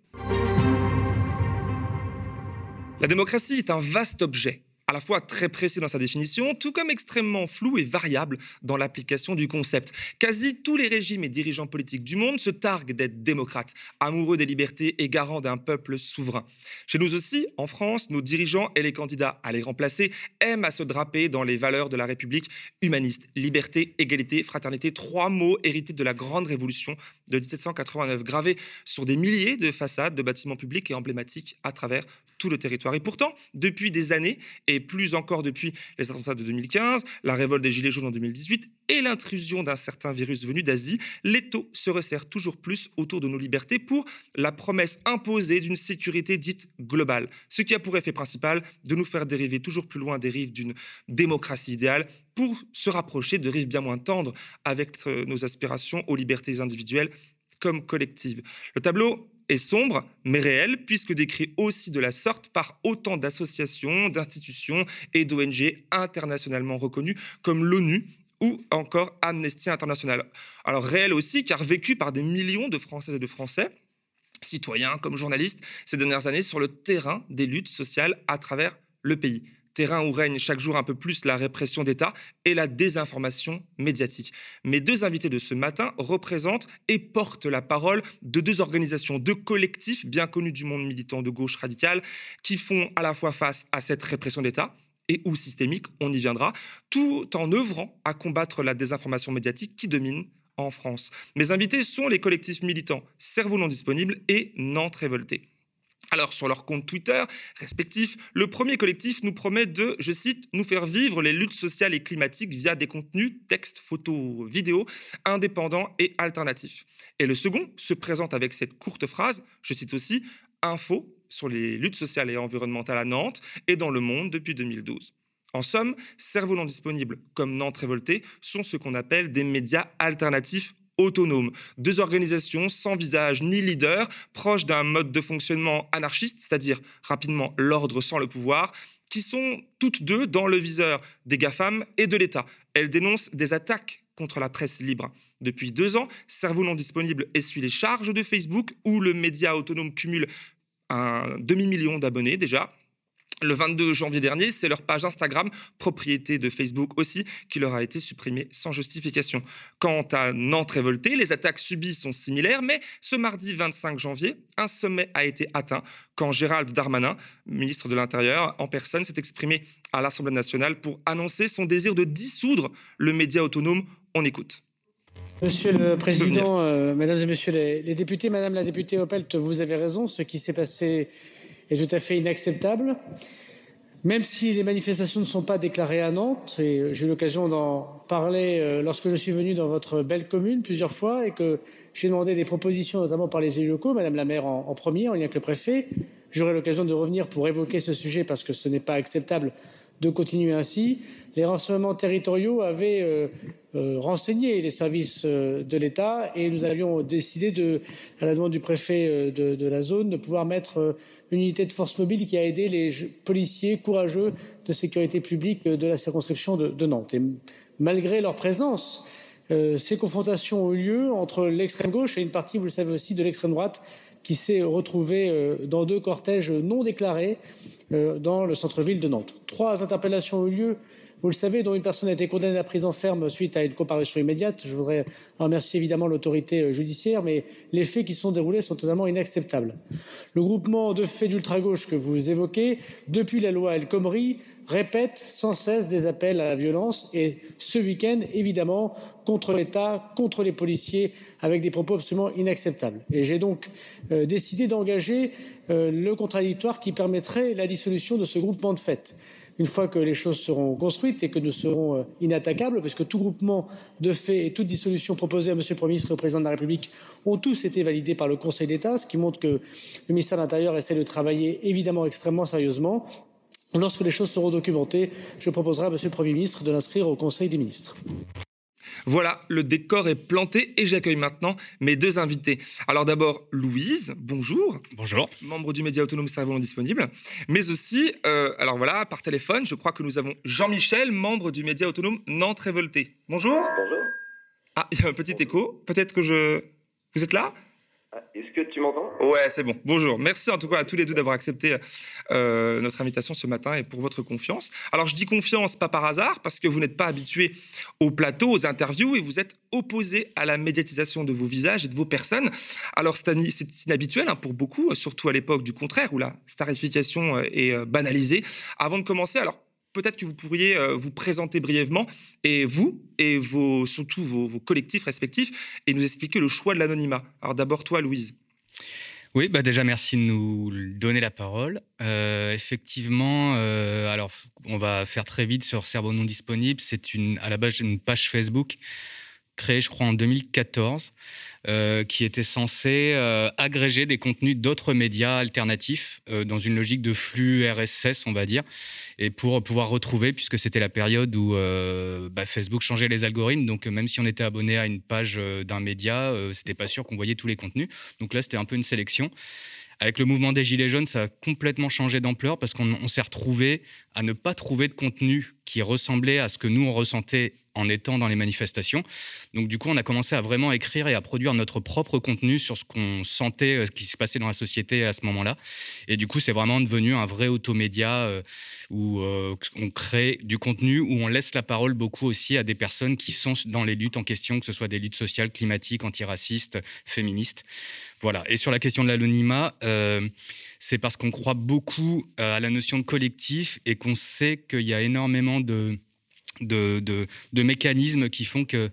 La démocratie est un vaste objet à la fois très précis dans sa définition, tout comme extrêmement flou et variable dans l'application du concept. Quasi tous les régimes et dirigeants politiques du monde se targuent d'être démocrates, amoureux des libertés et garants d'un peuple souverain. Chez nous aussi, en France, nos dirigeants et les candidats à les remplacer aiment à se draper dans les valeurs de la République humaniste. Liberté, égalité, fraternité, trois mots hérités de la grande révolution de 1789, gravés sur des milliers de façades de bâtiments publics et emblématiques à travers tout le territoire. Et pourtant, depuis des années, et plus encore depuis les attentats de 2015, la révolte des Gilets jaunes en 2018 et l'intrusion d'un certain virus venu d'Asie, l'étau se resserre toujours plus autour de nos libertés pour la promesse imposée d'une sécurité dite globale, ce qui a pour effet principal de nous faire dériver toujours plus loin des rives d'une démocratie idéale pour se rapprocher de rives bien moins tendres avec euh, nos aspirations aux libertés individuelles comme collectives. Le tableau est sombre, mais réel, puisque décrit aussi de la sorte par autant d'associations, d'institutions et d'ONG internationalement reconnues comme l'ONU ou encore Amnesty International. Alors réel aussi, car vécu par des millions de Françaises et de Français, citoyens comme journalistes, ces dernières années sur le terrain des luttes sociales à travers le pays terrain où règne chaque jour un peu plus la répression d'État et la désinformation médiatique. Mes deux invités de ce matin représentent et portent la parole de deux organisations, deux collectifs bien connus du monde militant de gauche radicale qui font à la fois face à cette répression d'État et ou systémique, on y viendra, tout en œuvrant à combattre la désinformation médiatique qui domine en France. Mes invités sont les collectifs militants Cerveau non disponible et Nantes révolté. Alors, sur leur compte Twitter respectifs, le premier collectif nous promet de, je cite, nous faire vivre les luttes sociales et climatiques via des contenus, textes, photos, vidéos, indépendants et alternatifs. Et le second se présente avec cette courte phrase, je cite aussi, info sur les luttes sociales et environnementales à Nantes et dans le monde depuis 2012. En somme, Cerveau non disponible comme Nantes révolté sont ce qu'on appelle des médias alternatifs autonomes, deux organisations sans visage ni leader, proches d'un mode de fonctionnement anarchiste, c'est-à-dire rapidement l'ordre sans le pouvoir, qui sont toutes deux dans le viseur des GAFAM et de l'État. Elles dénoncent des attaques contre la presse libre. Depuis deux ans, Cerveau non disponible essuie les charges de Facebook, où le média autonome cumule un demi-million d'abonnés déjà. Le 22 janvier dernier, c'est leur page Instagram, propriété de Facebook aussi, qui leur a été supprimée sans justification. Quant à Nantes révoltée, les attaques subies sont similaires, mais ce mardi 25 janvier, un sommet a été atteint quand Gérald Darmanin, ministre de l'Intérieur en personne, s'est exprimé à l'Assemblée nationale pour annoncer son désir de dissoudre le média autonome. On écoute. Monsieur le Président, euh, Mesdames et Messieurs les, les, députés, Madame la députée Opelt, vous avez raison, ce qui s'est passé est tout à fait inacceptable. Même si les manifestations ne sont pas déclarées à Nantes, et j'ai eu l'occasion d'en parler euh, lorsque je suis venu dans votre belle commune plusieurs fois et que j'ai demandé des propositions, notamment par les élus locaux, Madame la maire en, en premier, en lien avec le préfet, j'aurai l'occasion de revenir pour évoquer ce sujet parce que ce n'est pas acceptable de continuer ainsi. Les renseignements territoriaux avaient euh, euh, renseigné les services euh, de l'État et nous avions décidé, à la demande du préfet euh, de, la zone, de pouvoir mettre une unité de force mobile qui a aidé les policiers courageux de sécurité publique de la circonscription de, Nantes. Malgré leur présence, ces confrontations ont eu lieu entre l'extrême gauche et une partie, vous le savez aussi, de l'extrême droite qui s'est retrouvée dans deux cortèges non déclarés dans le centre-ville de Nantes. Trois interpellations ont eu lieu, vous le savez, dont une personne a été condamnée à prison ferme suite à une comparution immédiate. Je voudrais remercier évidemment l'autorité euh, judiciaire, mais les faits qui se sont déroulés sont totalement inacceptables. Le groupement de faits d'ultra-gauche que vous évoquez, depuis la loi El Khomri, répète sans cesse des appels à la violence et ce week-end, évidemment, contre l'État, contre les policiers, avec des propos absolument inacceptables. Et j'ai donc euh, décidé d'engager euh, le contradictoire qui permettrait la dissolution de ce groupement de fait. Une fois que les choses seront construites et que nous serons euh, inattaquables, parce que tout groupement de faits et toute dissolution proposée à M. le Premier ministre et au Président de la République ont tous été validés par le Conseil d'État, ce qui montre que le ministère de l'Intérieur essaie de travailler évidemment extrêmement sérieusement. Lorsque les choses seront documentées, je proposerai à M. le Premier ministre de l'inscrire au Conseil des ministres. Voilà, le décor est planté et j'accueille maintenant mes deux invités. Alors d'abord, Louise, bonjour. Bonjour. Membre du média autonome Cerveau disponible. Mais aussi, euh, alors voilà, par téléphone, je crois que nous avons Jean-Michel, membre du média autonome Nantes Révolté. Bonjour. Bonjour. Ah, il y a un petit écho. Peut-être que je... Vous êtes là? Est-ce que tu m'entends? Ouais, c'est bon. Bonjour. Merci en tout cas à tous les deux d'avoir accepté euh, notre invitation ce matin et pour votre confiance. Alors je dis confiance pas par hasard parce que vous n'êtes pas habitué au plateau, aux interviews et vous êtes opposé à la médiatisation de vos visages et de vos personnes. Alors c'est inhabituel hein, pour beaucoup, surtout à l'époque du contraire où la starification euh, est euh, banalisée. Avant de commencer, alors peut-être que vous pourriez euh, vous présenter brièvement, et vous, et surtout vos, vos collectifs respectifs, et nous expliquer le choix de l'anonymat. Alors d'abord, toi, Louise. Oui, bah déjà merci de nous donner la parole. Euh, effectivement, euh, alors on va faire très vite sur Cerveau non disponible. C'est une, à la base une page Facebook créée, je crois, en 2014, euh, qui était censée euh, agréger des contenus d'autres médias alternatifs euh, dans une logique de flux RSS, on va dire, et pour pouvoir retrouver, puisque c'était la période où bah, Facebook changeait les algorithmes, donc même si on était abonné à une page d'un média, c'était pas sûr qu'on voyait tous les contenus. Donc là, c'était un peu une sélection. Avec le mouvement des Gilets jaunes, ça a complètement changé d'ampleur parce qu'on s'est retrouvé à ne pas trouver de contenu qui ressemblait à ce que nous on ressentait en étant dans les manifestations. Donc du coup, on a commencé à vraiment écrire et à produire notre propre contenu sur ce qu'on sentait, euh, ce qui se passait dans la société à ce moment-là. Et du coup, c'est vraiment devenu un vrai automédia euh, où euh, on crée du contenu, où on laisse la parole beaucoup aussi à des personnes qui sont dans les luttes en question, que ce soit des luttes sociales, climatiques, antiracistes, féministes. Voilà. Et sur la question de l'anonymat, euh, c'est parce qu'on croit beaucoup euh, à la notion de collectif et qu'on sait qu'il y a énormément de, de, de, de, mécanismes qui font que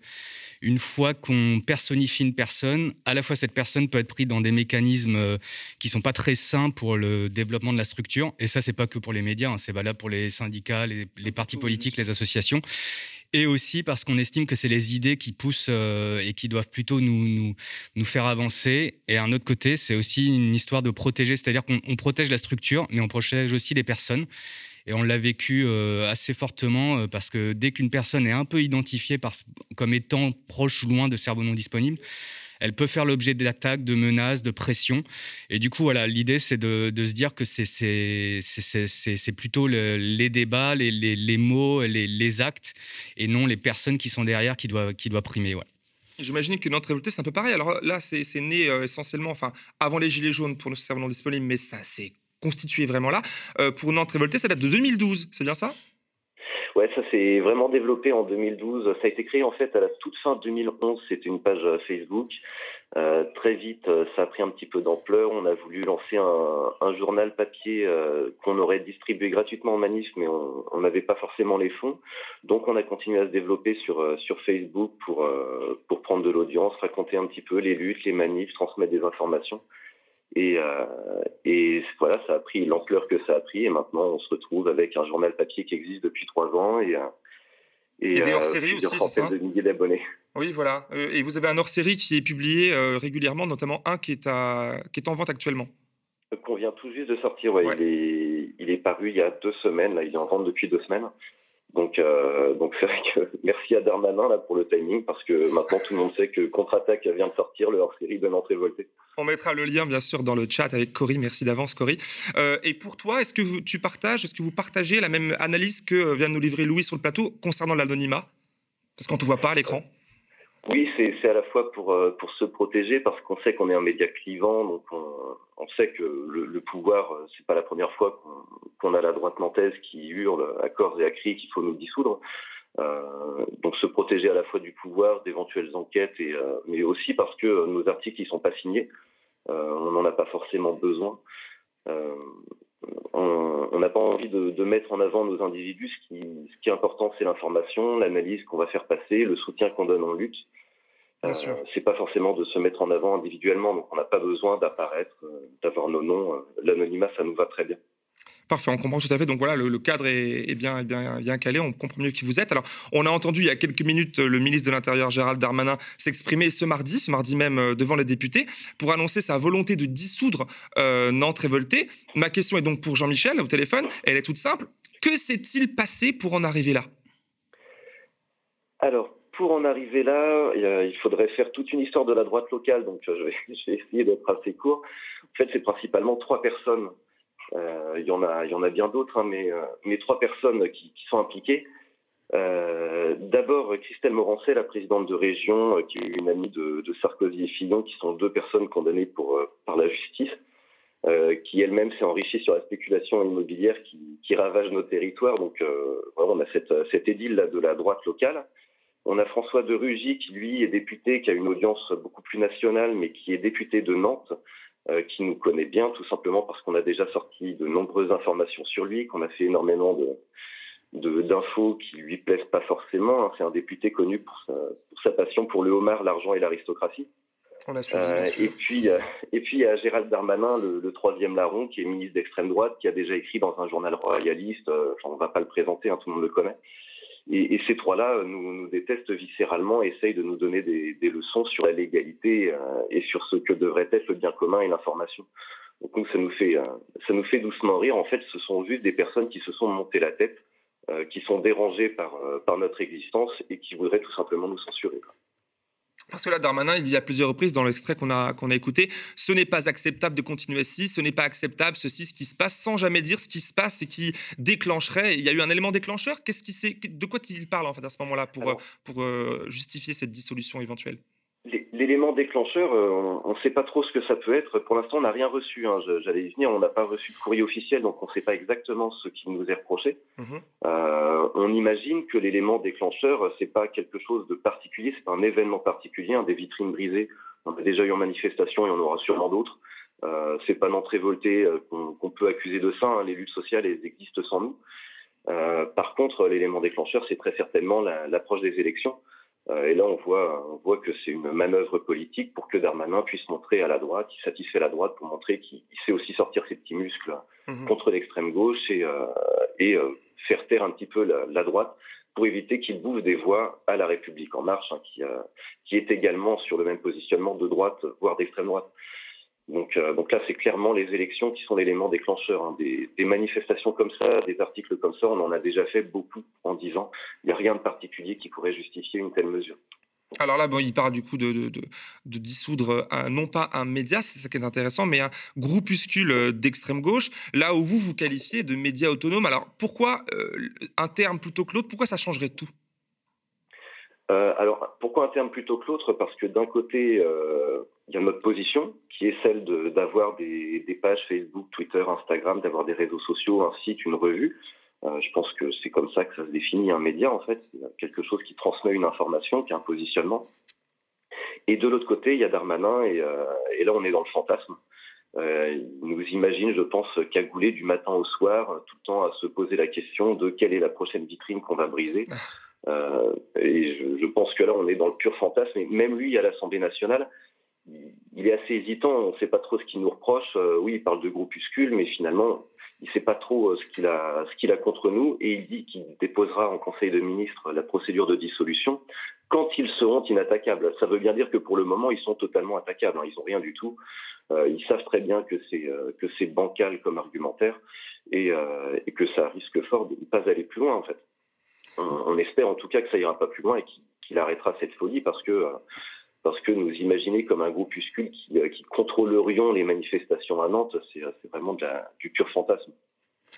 une fois qu'on personnifie une personne, à la fois cette personne peut être prise dans des mécanismes euh, qui sont pas très sains pour le développement de la structure. Et ça, c'est pas que pour les médias, hein, c'est valable pour les syndicats, les, les partis politiques, les associations et aussi parce qu'on estime que c'est les idées qui poussent euh, et qui doivent plutôt nous, nous, nous faire avancer. Et un autre côté, c'est aussi une histoire de protéger, c'est-à-dire qu'on protège la structure, mais on protège aussi les personnes. Et on l'a vécu euh, assez fortement euh, parce que dès qu'une personne est un peu identifiée comme étant proche ou loin de cerveau non disponible, elle peut faire l'objet d'attaques, de menaces, de pressions. Et du coup, voilà, l'idée, c'est de, se dire que c'est plutôt le, les débats, les, mots, les, actes, et non les personnes qui sont derrière qui doivent, qui doivent primer. J'imagine que Nantes Révolté, c'est un peu pareil. Alors là, c'est né euh, essentiellement, enfin, avant les Gilets jaunes pour cerveau non disponible, mais ça s'est constitué vraiment là. pour Nantes révoltée, ça date de 2012, c'est bien ça? Ouais, ça s'est vraiment développé en 2012. Ça a été créé en fait à la toute fin 2011. C'était une page euh, Facebook. Euh, très vite, euh, ça a pris un petit peu d'ampleur. On a voulu lancer un, journal papier qu'on aurait distribué gratuitement en manif, mais on n'avait pas forcément les fonds. Donc, on a continué à se développer sur sur Facebook pour pour prendre de l'audience, raconter un petit peu les luttes, les manifs, transmettre des informations. Et, euh, et voilà, ça a pris l'ampleur que ça a pris. Et maintenant, on se retrouve avec un journal papier qui existe depuis trois ans et, euh, et, et des hors-séries aussi, c'est ça de milliers d'abonnés. Oui, voilà. Euh, et vous avez un hors-série qui est publié régulièrement, notamment un qui est, à, qui est en vente actuellement. Qu'on vient tout juste de sortir, ouais, Il, est, il est paru il y a deux semaines, là, il est en vente depuis deux semaines. Donc, euh, donc c'est vrai que merci à Darmanin là pour le timing parce que maintenant tout le monde sait que Contre-attaque vient de sortir le hors-série de Nantes révoltée. On mettra le lien bien sûr dans le chat avec Cory. Merci d'avance Cory. Euh, et pour toi, est-ce que tu partages, est-ce que vous partagez la même analyse que vient de nous livrer Louis sur le plateau concernant l'anonymat? Parce qu'on te voit pas à l'écran. Oui, c'est à la fois pour, euh, pour se protéger parce qu'on sait qu'on est un média clivant, donc on, on sait que le, le pouvoir, euh, c'est pas la première fois qu'on a la droite nantaise qui hurle à corps et à cri qu'il faut nous dissoudre. Euh, donc se protéger à la fois du pouvoir, d'éventuelles enquêtes, et, euh, mais aussi parce que nos articles ils sont pas signés, euh, on n'en a pas forcément besoin. On n'a pas envie de, de, mettre en avant nos individus. Ce qui, ce qui est important, c'est l'information, l'analyse qu'on va faire passer, le soutien qu'on donne en lutte. Euh, c'est pas forcément de se mettre en avant individuellement, donc on n'a pas besoin d'apparaître, euh, d'avoir nos noms. Euh, l'anonymat, ça nous va très bien. Parfait, on comprend tout à fait. Donc voilà, le, cadre est, bien, bien, bien calé, on comprend mieux qui vous êtes. Alors, on a entendu il y a quelques minutes le ministre de l'Intérieur, Gérald Darmanin, s'exprimer ce mardi, ce mardi même devant les députés, pour annoncer sa volonté de dissoudre Nantes révoltée. Ma question est donc pour Jean-Michel, au téléphone, elle est toute simple. Que s'est-il passé pour en arriver là? Alors, pour en arriver là, il faudrait faire toute une histoire de la droite locale, donc euh, je vais essayer d'être assez court. En fait, c'est principalement trois personnes. Euh, il y en a, il y en a bien d'autres, hein, mais, euh, mais trois personnes qui, qui sont impliquées. Euh, D'abord, Christelle Morancet, la présidente de région, euh, qui est une amie de, de, Sarkozy et Fillon, qui sont deux personnes condamnées pour, par la justice, qui elle-même s'est enrichie sur la spéculation immobilière qui, qui ravage nos territoires. Donc, voilà, on a cette, cette édile là de la droite locale. On a François de Rugy qui, lui, est député, qui a une audience beaucoup plus nationale, mais qui est député de Nantes, euh, qui nous connaît bien, tout simplement parce qu'on a déjà sorti de nombreuses informations sur lui, qu'on a fait énormément de d'infos qui lui plaisent pas forcément. Hein. C'est un député connu pour sa, pour sa, passion pour le homard, l'argent et l'aristocratie. Euh, et puis, euh, et puis il y a Gérald Darmanin, le, le, troisième larron, qui est ministre d'extrême droite, qui a déjà écrit dans un journal royaliste. Euh, on va pas le présenter, hein, tout le monde le connaît. Et, ces trois-là nous, nous, détestent viscéralement essayent de nous donner des, leçons sur la légalité euh, et sur ce que devrait être le bien commun et l'information. Donc nous, ça nous fait, euh, ça nous fait doucement rire. En fait, ce sont juste des personnes qui se sont montées la tête, euh, qui sont dérangées euh, par notre existence et qui voudraient tout simplement nous censurer. Parce que là, Darmanin, il dit à plusieurs reprises dans l'extrait qu'on a, qu'on a écouté, ce n'est pas acceptable de continuer ainsi, ce n'est pas acceptable ceci, ce qui se passe, sans jamais dire ce qui se passe et qui déclencherait. Il y a eu un élément déclencheur. Qu'est-ce qui de quoi il parle en fait à ce moment-là pour, Alors, pour euh, justifier cette dissolution éventuelle? L'élément déclencheur, euh, on ne sait pas trop ce que ça peut être. Pour l'instant, on n'a rien reçu. Hein. J'allais y venir, on n'a pas reçu de courrier officiel, donc on ne sait pas exactement ce qui nous est reproché. Mmh. Euh, on imagine que l'élément déclencheur, c'est pas quelque chose de particulier, c'est un événement particulier, hein, des vitrines brisées. On a déjà eu en manifestation et on aura sûrement d'autres. Euh, c'est pas notre révolté euh, qu'on qu peut accuser de ça. Hein. Les luttes sociales, elles existent sans nous. Par contre, l'élément déclencheur, c'est très certainement l'approche la, des élections. Euh, et là, on voit, on voit que c'est une manœuvre politique pour que Darmanin puisse montrer à la droite, il satisfait la droite pour montrer qu'il sait aussi sortir ses petits muscles mmh. contre l'extrême gauche et, euh, et euh, faire taire un petit peu la, la droite pour éviter qu'il bouffe des voix à la République en marche, hein, qui, qui est également sur le même positionnement de droite, voire d'extrême droite. Donc, euh, donc là, c'est clairement les élections qui sont l'élément déclencheur. Hein. Des, des, manifestations comme ça, des articles comme ça, on en a déjà fait beaucoup en dix ans. Il n'y a rien de particulier qui pourrait justifier une telle mesure. Alors là, bon, il parle du coup de, de, de, de dissoudre un, non pas un média, c'est ça qui est intéressant, mais un groupuscule d'extrême gauche, là où vous vous qualifiez de média autonome. Alors pourquoi euh, un terme plutôt que l'autre Pourquoi ça changerait tout? Euh, alors, pourquoi un terme plutôt que l'autre? Parce que d'un côté, euh, il y a notre position, qui est celle d'avoir des, des, pages Facebook, Twitter, Instagram, d'avoir des réseaux sociaux, un site, une revue. Euh, je pense que c'est comme ça que ça se définit un média, en fait. Quelque chose qui transmet une information, qui a un positionnement. Et de l'autre côté, il y a Darmanin, et, euh, et, là, on est dans le fantasme. Euh, il nous imagine, je pense, cagoulé du matin au soir, tout le temps à se poser la question de quelle est la prochaine vitrine qu'on va briser. Euh, et je, je, pense que là, on est dans le pur fantasme. Et même lui, à l'Assemblée nationale, il est assez hésitant. On ne sait pas trop ce qu'il nous reproche. Euh, oui, il parle de groupuscule, mais finalement, il ne sait pas trop euh, ce qu'il a, contre nous. Et il dit qu'il déposera en Conseil de ministres la procédure de dissolution quand ils seront inattaquables. Ça veut bien dire que pour le moment, ils sont totalement attaquables. Hein. Ils n'ont rien du tout. Euh, ils savent très bien que c'est bancal comme argumentaire et, que ça risque fort de ne pas aller plus loin en fait. On, on, espère en tout cas que ça ira pas plus loin et qu'il arrêtera cette folie parce que parce que nous imaginer comme un groupuscule qui, euh, qui contrôlerions les manifestations à Nantes, c'est vraiment de la, du pur fantasme.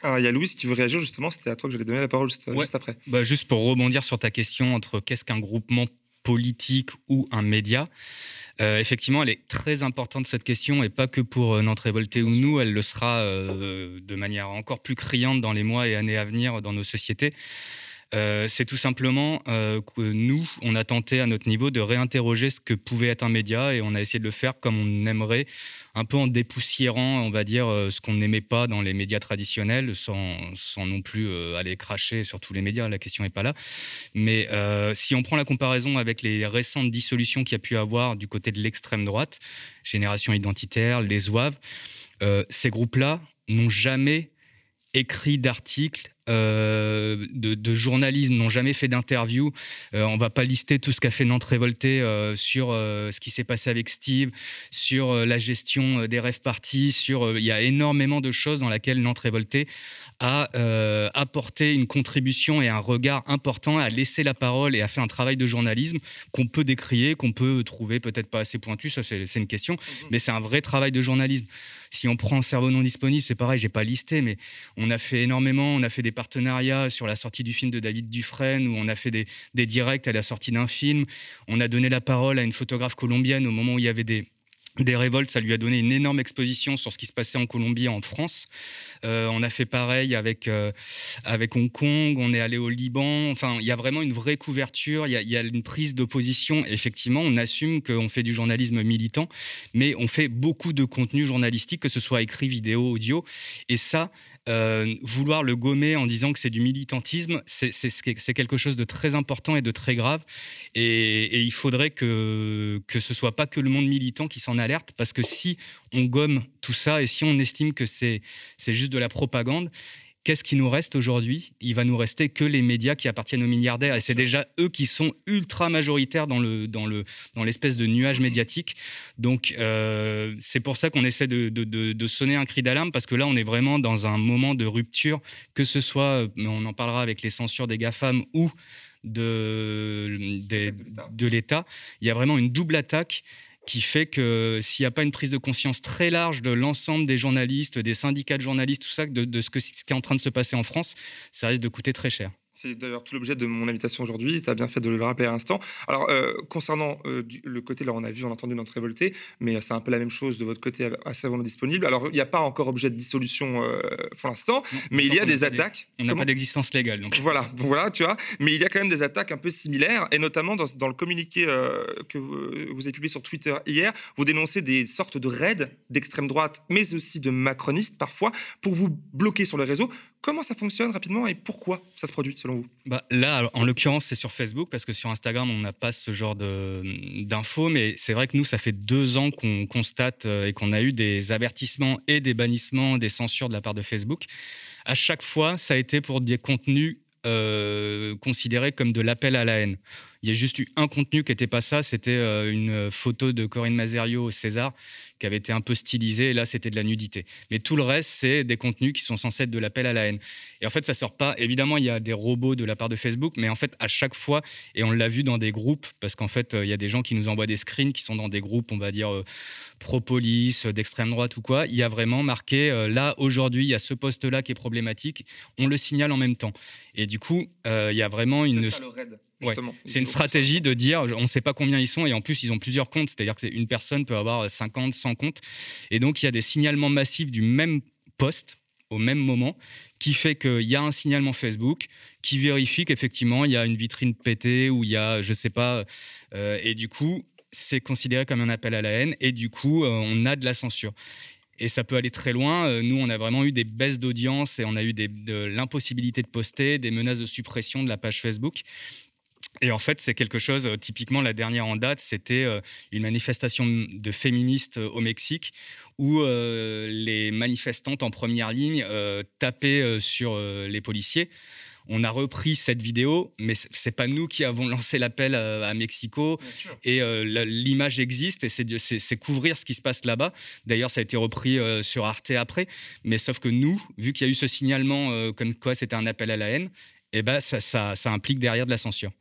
Alors, il y a Louise qui veut réagir justement, c'était à toi que j'allais donner la parole juste, juste après. Bah, juste pour rebondir sur ta question entre qu'est-ce qu'un groupement politique ou un média. Euh, effectivement, elle est très importante cette question et pas que pour euh, Nantes Révolté ou nous, elle le sera euh, de manière encore plus criante dans les mois et années à venir dans nos sociétés. Euh, c'est tout simplement euh, que nous, on a tenté à notre niveau de réinterroger ce que pouvait être un média et on a essayé de le faire comme on aimerait, un peu en dépoussiérant, on va dire, euh, ce qu'on n'aimait pas dans les médias traditionnels, sans, sans non plus aller cracher sur tous les médias, la question n'est pas là. Mais si on prend la comparaison avec les récentes dissolutions qu'il y a pu avoir du côté de l'extrême droite, Génération Identitaire, les Zouaves, ces groupes-là n'ont jamais écrit d'articles euh, de, de, journalisme n'ont jamais fait d'interview. Euh, on va pas lister tout ce qu'a fait Nantes Révolté euh, sur euh, ce qui s'est passé avec Steve, sur euh, la gestion des rêves partis, sur il y a énormément de choses dans lesquelles Nantes Révolté a apporté une contribution et un regard important, a laissé la parole et a fait un travail de journalisme qu'on peut décrier, qu'on peut trouver peut-être pas assez pointu, ça c'est une question, mmh. mais c'est un vrai travail de journalisme. Si on prend Cerveau non disponible, c'est pareil, j'ai pas listé, mais on a fait énormément, on a fait des partenariats sur la sortie du film de David Dufresne, où on a fait des, des directs à la sortie d'un film. On a donné la parole à une photographe colombienne au moment où il y avait des, des révoltes, ça lui a donné une énorme exposition sur ce qui se passait en Colombie et en France. Euh, on a fait pareil avec, euh, avec Hong Kong, on est allé au Liban. Enfin, il y a vraiment une vraie couverture, il y a, une prise de position. Effectivement, on assume qu'on fait du journalisme militant, mais on fait beaucoup de contenu journalistique, que ce soit écrit, vidéo, audio. Et ça, euh, vouloir le gommer en disant que c'est du militantisme, c'est quelque chose de très important et de très grave. Et, il faudrait que, que ce soit pas que le monde militant qui s'en alerte, parce que si on gomme tout ça et si on estime que c'est juste de la propagande, qu'est-ce qui nous reste aujourd'hui? Il va nous rester que les médias qui appartiennent aux milliardaires. Et c'est déjà eux qui sont ultra majoritaires dans le dans le dans l'espèce de nuage médiatique. Donc euh, c'est pour ça qu'on essaie de, de, de, de, sonner un cri d'alarme parce que là on est vraiment dans un moment de rupture, que ce soit, mais on en parlera avec les censures des gafam ou de, de, de l'État. Il y a vraiment une double attaque qui fait que s'il n'y a pas une prise de conscience très large de l'ensemble des journalistes, des syndicats de journalistes, tout ça, de, ce, ce qui est en train de se passer en France, ça risque de coûter très cher. C'est d'ailleurs tout l'objet de mon invitation aujourd'hui. Tu as bien fait de le rappeler à l'instant. Alors, euh, concernant euh, du, le côté, là, on a vu, on a entendu notre révolté, mais c'est un peu la même chose de votre côté, assez vraiment disponible. Alors, il n'y a pas encore objet de dissolution euh, pour l'instant, mais il y a des attaques. on n'a pas d'existence légale. Donc. Voilà, voilà, tu vois. Mais il y a quand même des attaques un peu similaires, et notamment dans, dans le communiqué que vous, vous, avez publié sur Twitter hier, vous dénoncez des sortes de raids d'extrême droite, mais aussi de macronistes parfois, pour vous bloquer sur le réseau. Comment ça fonctionne rapidement et pourquoi ça se produit selon vous? Bah, Là, en l'occurrence, c'est sur Facebook parce que sur Instagram, on n'a pas ce genre d'infos. Mais c'est vrai que nous, ça fait deux ans qu'on constate et qu'on a eu des avertissements et des bannissements, des censures de la part de Facebook. À chaque fois, ça a été pour des contenus euh, considérés comme de l'appel à la haine. Il y a juste eu un contenu qui n'était pas ça, c'était euh, une photo de Corinne Mazerio au César qui avait été un peu stylisée, et là c'était de la nudité. Mais tout le reste, c'est des contenus qui sont censés être de l'appel à la haine. Et en fait, ça sort pas. Évidemment, il y a des robots de la part de Facebook, mais en fait, à chaque fois, et on l'a vu dans des groupes, parce qu'en fait, euh, il y a des gens qui nous envoient des screens qui sont dans des groupes, on va dire, euh, pro-police, d'extrême droite ou quoi. Il y a vraiment marqué, euh, là, aujourd'hui, il y a ce poste-là qui est problématique, on le signale en même temps. Et du coup, il y a vraiment une. Ça, le raid justement. C'est une stratégie de dire, on ne sait pas combien ils sont, et en plus, ils ont plusieurs comptes, c'est-à-dire qu'une personne peut avoir 50, 100 comptes. Et donc, il y a des signalements massifs du même poste au même moment, qui fait qu'il y a un signalement Facebook qui vérifie qu'effectivement il y a une vitrine pétée ou il y a, je sais pas, euh, et du coup c'est considéré comme un appel à la haine et du coup euh, on a de la censure. Et ça peut aller très loin. Euh, nous, on a vraiment eu des baisses d'audience et on a eu de l'impossibilité de poster, des menaces de suppression de la page Facebook. Et en fait, c'est quelque chose, typiquement la dernière en date, c'était une manifestation de féministes au Mexique où les manifestantes en première ligne tapaient sur les policiers. On a repris cette vidéo, mais c'est pas nous qui avons lancé l'appel à, Mexico. Et l'image existe et c'est couvrir ce qui se passe là-bas. D'ailleurs, ça a été repris sur Arte après. Mais sauf que nous, vu qu'il y a eu ce signalement comme quoi c'était un appel à la haine, eh ben, ça, ça implique derrière de la censure.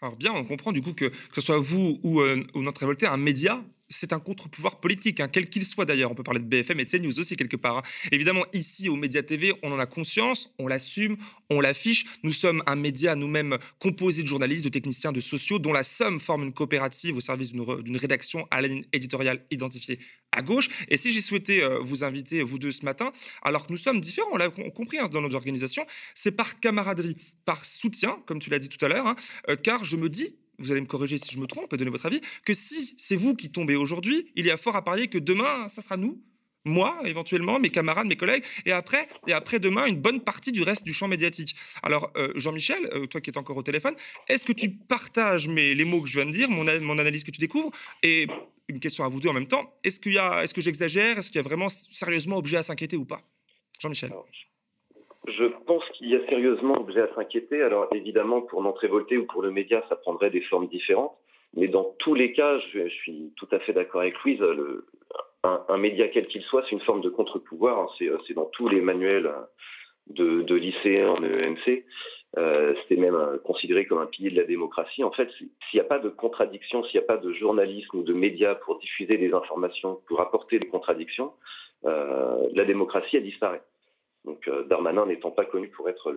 Alors bien, on comprend du coup que que ce soit vous ou, euh, notre révolté, un média, c'est un contre-pouvoir politique, hein, quel qu'il soit d'ailleurs. On peut parler de BFM et de CNews aussi quelque part. Hein. Évidemment, ici au Média TV, on en a conscience, on l'assume, on l'affiche. Nous sommes un média nous-mêmes composé de journalistes, de techniciens, de sociaux, dont la somme forme une coopérative au service d'une rédaction à la ligne éditoriale identifiée à gauche. Et si j'ai souhaité euh, vous inviter, vous deux, ce matin, alors que nous sommes différents, on l'a compris hein, dans nos organisations, c'est par camaraderie, par soutien, comme tu l'as dit tout à l'heure, euh, car je me dis vous allez me corriger si je me trompe et donner votre avis, que si c'est vous qui tombez aujourd'hui, il y a fort à parier que demain, ça sera nous, moi éventuellement, mes camarades, mes collègues, et après, et après demain, une bonne partie du reste du champ médiatique. Alors, euh, Jean-Michel, euh, toi qui es encore au téléphone, est-ce que tu partages les mots que je viens de dire, mon, mon analyse que tu découvres, et une question à vous deux en même temps, est-ce qu'il y a, est-ce que j'exagère, est-ce qu'il y a vraiment sérieusement objet à s'inquiéter ou pas? Jean-Michel. Je pense qu'il y a sérieusement objet à s'inquiéter. Alors évidemment, pour notre révolté ou pour le média, ça prendrait des formes différentes. Mais dans tous les cas, je, suis tout à fait d'accord avec Louise, un, média quel qu'il soit, c'est une forme de contre-pouvoir. Hein. C'est dans tous les manuels de, de lycée en EMC. Euh, C'était même considéré comme un pilier de la démocratie. En fait, s'il n'y a pas de contradiction, s'il n'y a pas de journalisme ou de médias pour diffuser des informations, pour apporter des contradictions, euh, la démocratie, elle disparaît. Donc euh, Darmanin n'étant pas connu pour être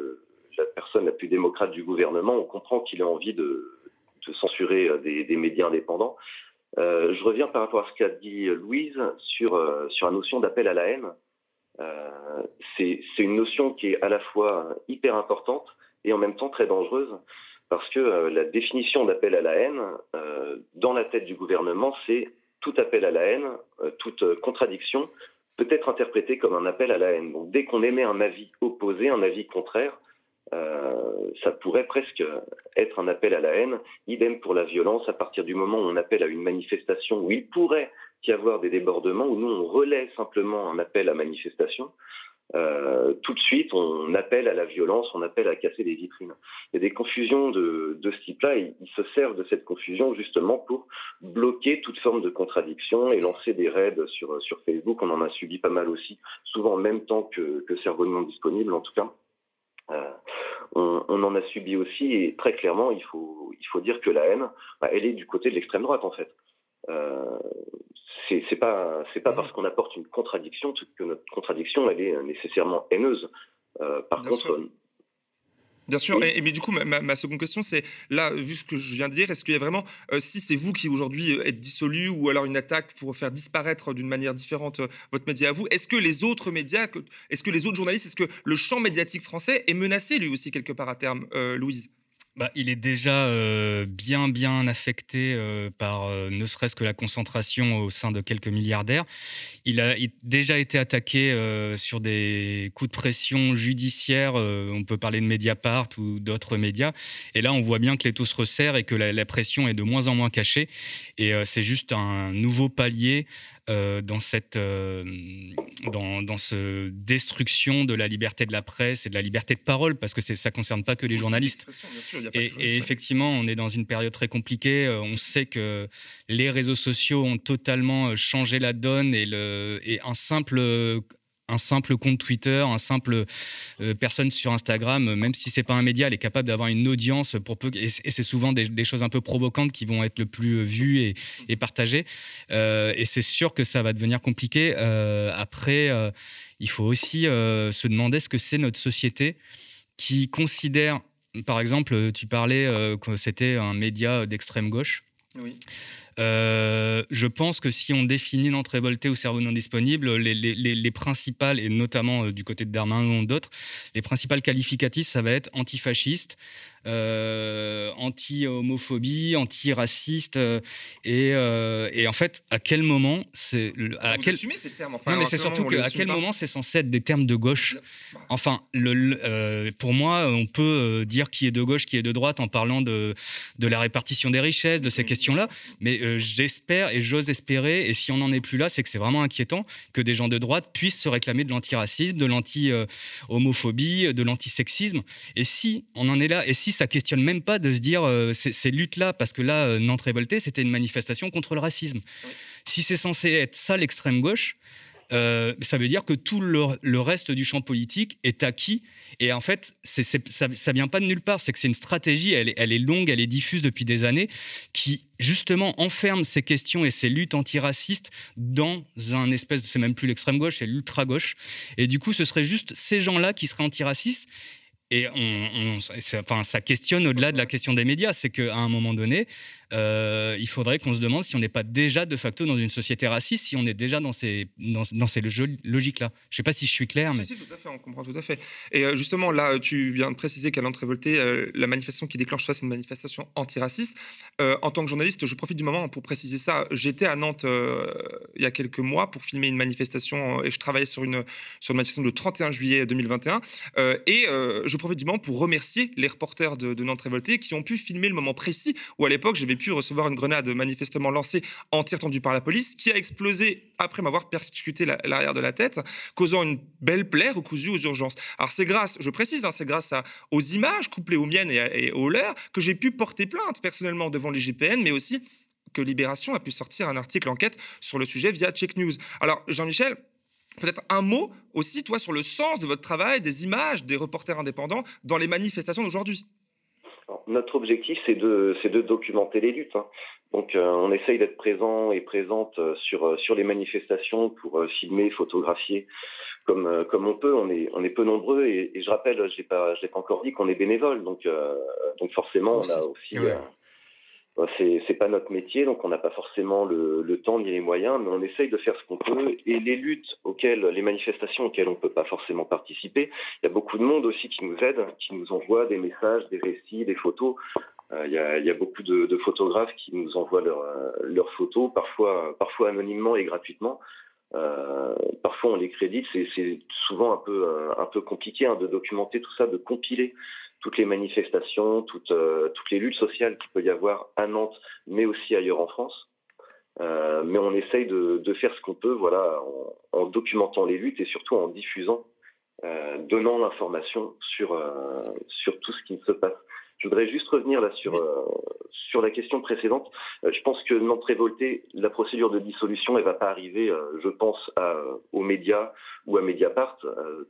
la personne la plus démocrate du gouvernement, on comprend qu'il a envie de, censurer euh, des, médias indépendants. Euh, je reviens par rapport à ce qu'a dit Louise sur, sur la notion d'appel à la haine. c'est une notion qui est à la fois hyper importante et en même temps très dangereuse parce que la définition d'appel à la haine, dans la tête du gouvernement, c'est tout appel à la haine, toute contradiction peut être interprété comme un appel à la haine. Donc dès qu'on émet un avis opposé, un avis contraire, euh, ça pourrait presque être un appel à la haine. Idem pour la violence, à partir du moment où on appelle à une manifestation où il pourrait y avoir des débordements, où nous on relaie simplement un appel à manifestation, euh, tout de suite, on appelle à la violence, on appelle à casser des vitrines. Il y a des confusions de, de ce type-là, ils se servent de cette confusion justement pour bloquer toute forme de contradiction et lancer des raids sur, sur Facebook. On en a subi pas mal aussi, souvent en même temps que, que Cerveau disponible en tout cas. Euh, on, on, en a subi aussi, et très clairement, il faut, il faut dire que la haine, bah, elle est du côté de l'extrême droite en fait. Euh, c'est pas c'est pas parce qu'on apporte une contradiction que notre contradiction elle est nécessairement haineuse. Euh, par contre, Bien sûr, et, mais du coup, ma, seconde question, c'est là, vu ce que je viens de dire, est-ce qu'il y a vraiment, euh, si c'est vous qui aujourd'hui êtes dissolu ou alors une attaque pour faire disparaître d'une manière différente votre média à vous, est-ce que les autres médias, est-ce que les autres journalistes, est-ce que le champ médiatique français est menacé lui aussi quelque part à terme, Louise? Bah, il est déjà euh, bien bien affecté euh, par euh, ne serait-ce que la concentration au sein de quelques milliardaires. Il a déjà été attaqué sur des coups de pression judiciaires. on peut parler de Mediapart ou d'autres médias. Et là, on voit bien que les taux se resserrent et que la pression est de moins en moins cachée. Et c'est juste un nouveau palier euh, dans cette euh, dans, dans ce destruction de la liberté de la presse et de la liberté de parole parce que ça concerne pas que les journalistes. et, effectivement on est dans une période très compliquée. Euh, on sait que les réseaux sociaux ont totalement changé la donne et le et un simple un simple compte Twitter, un simple euh, personne sur Instagram, même si c'est pas un média, elle est capable d'avoir une audience pour peu. Et, c'est souvent des, choses un peu provocantes qui vont être le plus vues et, partagées. Euh, et c'est sûr que ça va devenir compliqué. Euh, après, il faut aussi se demander ce que c'est notre société qui considère par exemple, tu parlais que c'était un média d'extrême gauche. Oui. Euh, je pense que si on définit l'entrée révoltée ou cerveau non disponible, les, principales, et notamment euh, du côté de Darmanin ou d'autres, les principales qualificatifs, ça va être antifasciste, euh, anti-homophobie, anti-raciste. Euh, et, euh, et, en fait, à quel moment c'est. À Vous quel... ces termes enfin, Non, mais c'est surtout qu'à quel moment c'est censé être des termes de gauche Enfin, le, pour moi, on peut dire qui est de gauche, qui est de droite en parlant de, de la répartition des richesses, de ces mmh. questions-là. Mais j'espère et j'ose espérer, et si on n'en est plus là, c'est que c'est vraiment inquiétant que des gens de droite puissent se réclamer de l'antiracisme, de l'anti-homophobie, de l'antisexisme. Et si on en est là, et si ça questionne même pas de se dire euh, ces, luttes-là, parce que là, euh, Nantes révoltée, c'était une manifestation contre le racisme. Si c'est censé être ça l'extrême gauche, euh, ça veut dire que tout le, reste du champ politique est acquis. Et en fait, ça, ça vient pas de nulle part. C'est que c'est une stratégie, elle, elle, est longue, elle est diffuse depuis des années, qui justement enferme ces questions et ces luttes antiracistes dans un espèce de, c'est même plus l'extrême gauche, c'est l'ultra gauche. Et du coup, ce serait juste ces gens-là qui seraient antiracistes et on, ça questionne au-delà de la question des médias. C'est qu'à un moment donné, euh, il faudrait qu'on se demande si on n'est pas déjà de facto dans une société raciste, si on est déjà dans ces, dans, ces logiques-là. Je ne sais pas si je suis clair. Mais... Si, tout à fait, on comprend tout à fait. Et euh, justement, là, tu viens de préciser qu'à l'entrée révoltée, euh, la manifestation qui déclenche ça, c'est une manifestation antiraciste. en tant que journaliste, je profite du moment pour préciser ça. J'étais à Nantes il y a quelques mois pour filmer une manifestation et je travaillais sur une, sur une manifestation le 31 juillet 2021. et je je profite du moment pour remercier les reporters de, Nantes Révoltée qui ont pu filmer le moment précis où à l'époque j'avais pu recevoir une grenade manifestement lancée en tir tendu par la police qui a explosé après m'avoir percuté l'arrière de la tête, causant une belle plaie recousue aux urgences. Alors c'est grâce, je précise, hein, c'est grâce aux images couplées aux miennes et, aux leurs que j'ai pu porter plainte personnellement devant les GPN, mais aussi que Libération a pu sortir un article enquête sur le sujet via Check News. Alors Jean-Michel, Peut-être un mot aussi, toi, sur le sens de votre travail, des images des reporters indépendants dans les manifestations d'aujourd'hui. Notre objectif, c'est de, de documenter les luttes. Hein. Donc, euh, on essaye d'être présent et présente euh, sur, euh, sur les manifestations pour filmer, photographier comme, comme on peut. On est, on est peu nombreux et, je rappelle, je n'ai pas, pas encore dit qu'on est bénévole. Donc, donc forcément, on a aussi c'est pas notre métier, donc on n'a pas forcément le, temps ni les moyens, mais on essaye de faire ce qu'on peut. Et les luttes auxquelles, les manifestations auxquelles on ne peut pas forcément participer, il y a beaucoup de monde aussi qui nous aide, qui nous envoie des messages, des récits, des photos. Euh, il, y a, beaucoup de, photographes qui nous envoient euh, leurs photos, parfois, parfois anonymement et gratuitement. Euh, parfois on les crédite, c'est souvent un peu, un peu compliqué hein, de documenter tout ça, de compiler toutes les manifestations, toutes, euh, toutes les luttes sociales qu'il peut y avoir à Nantes, mais aussi ailleurs en France. Euh, mais on essaye de, de faire ce qu'on peut, voilà, en, en, documentant les luttes et surtout en diffusant, euh, donnant l'information sur, euh, sur tout ce qui se passe. Je voudrais juste revenir là sur, euh, sur la question précédente. Euh, je pense que Nantes révoltée, la procédure de dissolution, elle va pas arriver, euh, je pense, à, aux médias ou à Mediapart,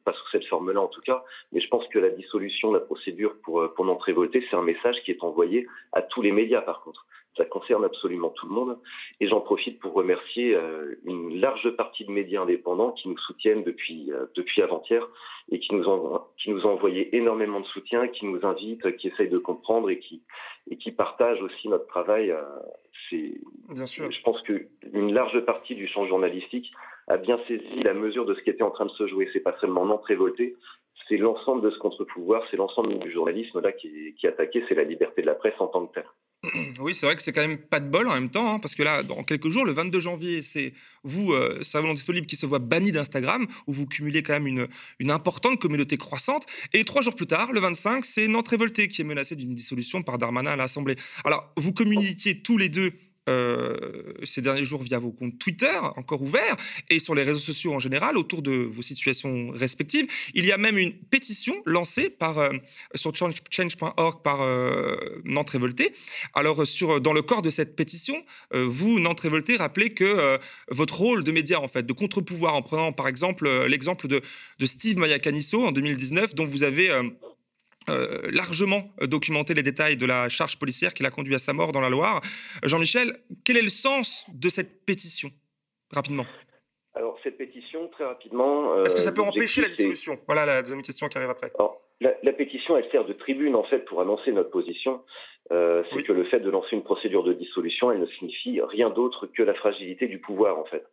pas sous cette forme-là en tout cas, mais je pense que la dissolution, la procédure pour, pour Nantes révoltée, c'est un message qui est envoyé à tous les médias par contre. Ça concerne absolument tout le monde. Et j'en profite pour remercier euh, une large partie de médias indépendants qui nous soutiennent depuis, euh, depuis avant-hier et qui nous, ont, qui nous ont envoyé énormément de soutien, qui nous invitent, qui essayent de comprendre et qui, et qui partagent aussi notre travail. Euh, c'est, bien sûr. Je pense qu'une large partie du champ journalistique a bien saisi la mesure de ce qui était en train de se jouer. C'est pas seulement Nantes révolté, c'est l'ensemble de ce contre-pouvoir, c'est l'ensemble du journalisme là qui, qui est attaqué, c'est la liberté de la presse en tant que telle. Oui, c'est vrai que c'est quand même pas de bol en même temps, hein, parce que là, dans quelques jours, le 22 janvier, c'est vous, euh, Savon Disponible, qui se voit banni d'Instagram, où vous cumulez quand même une, une importante communauté croissante. Et trois jours plus tard, le 25, c'est Nantes Révolté qui est menacé d'une dissolution par Darmanin à l'Assemblée. Alors, vous communiquiez tous les deux euh, ces derniers jours via vos comptes Twitter, encore ouverts, et sur les réseaux sociaux en général, autour de vos situations respectives. Il y a même une pétition lancée par, euh, sur change.org par euh, Nantes Révolté. Alors, sur, dans le corps de cette pétition, vous, Nantes Révolté, rappelez que votre rôle de média, en fait, de contre-pouvoir, en prenant par exemple l'exemple de, de Steve Mayakaniso en 2019, dont vous avez euh, largement euh, documenté les détails de la charge policière qui l'a conduit à sa mort dans la Loire. Jean-Michel, quel est le sens de cette pétition Rapidement? Alors, cette pétition, très rapidement. Est-ce que ça peut empêcher la dissolution? Voilà la deuxième question qui arrive après. la, pétition, elle sert de tribune en fait pour annoncer notre position. Euh, c'est que le fait de lancer une procédure de dissolution, elle ne signifie rien d'autre que la fragilité du pouvoir en fait.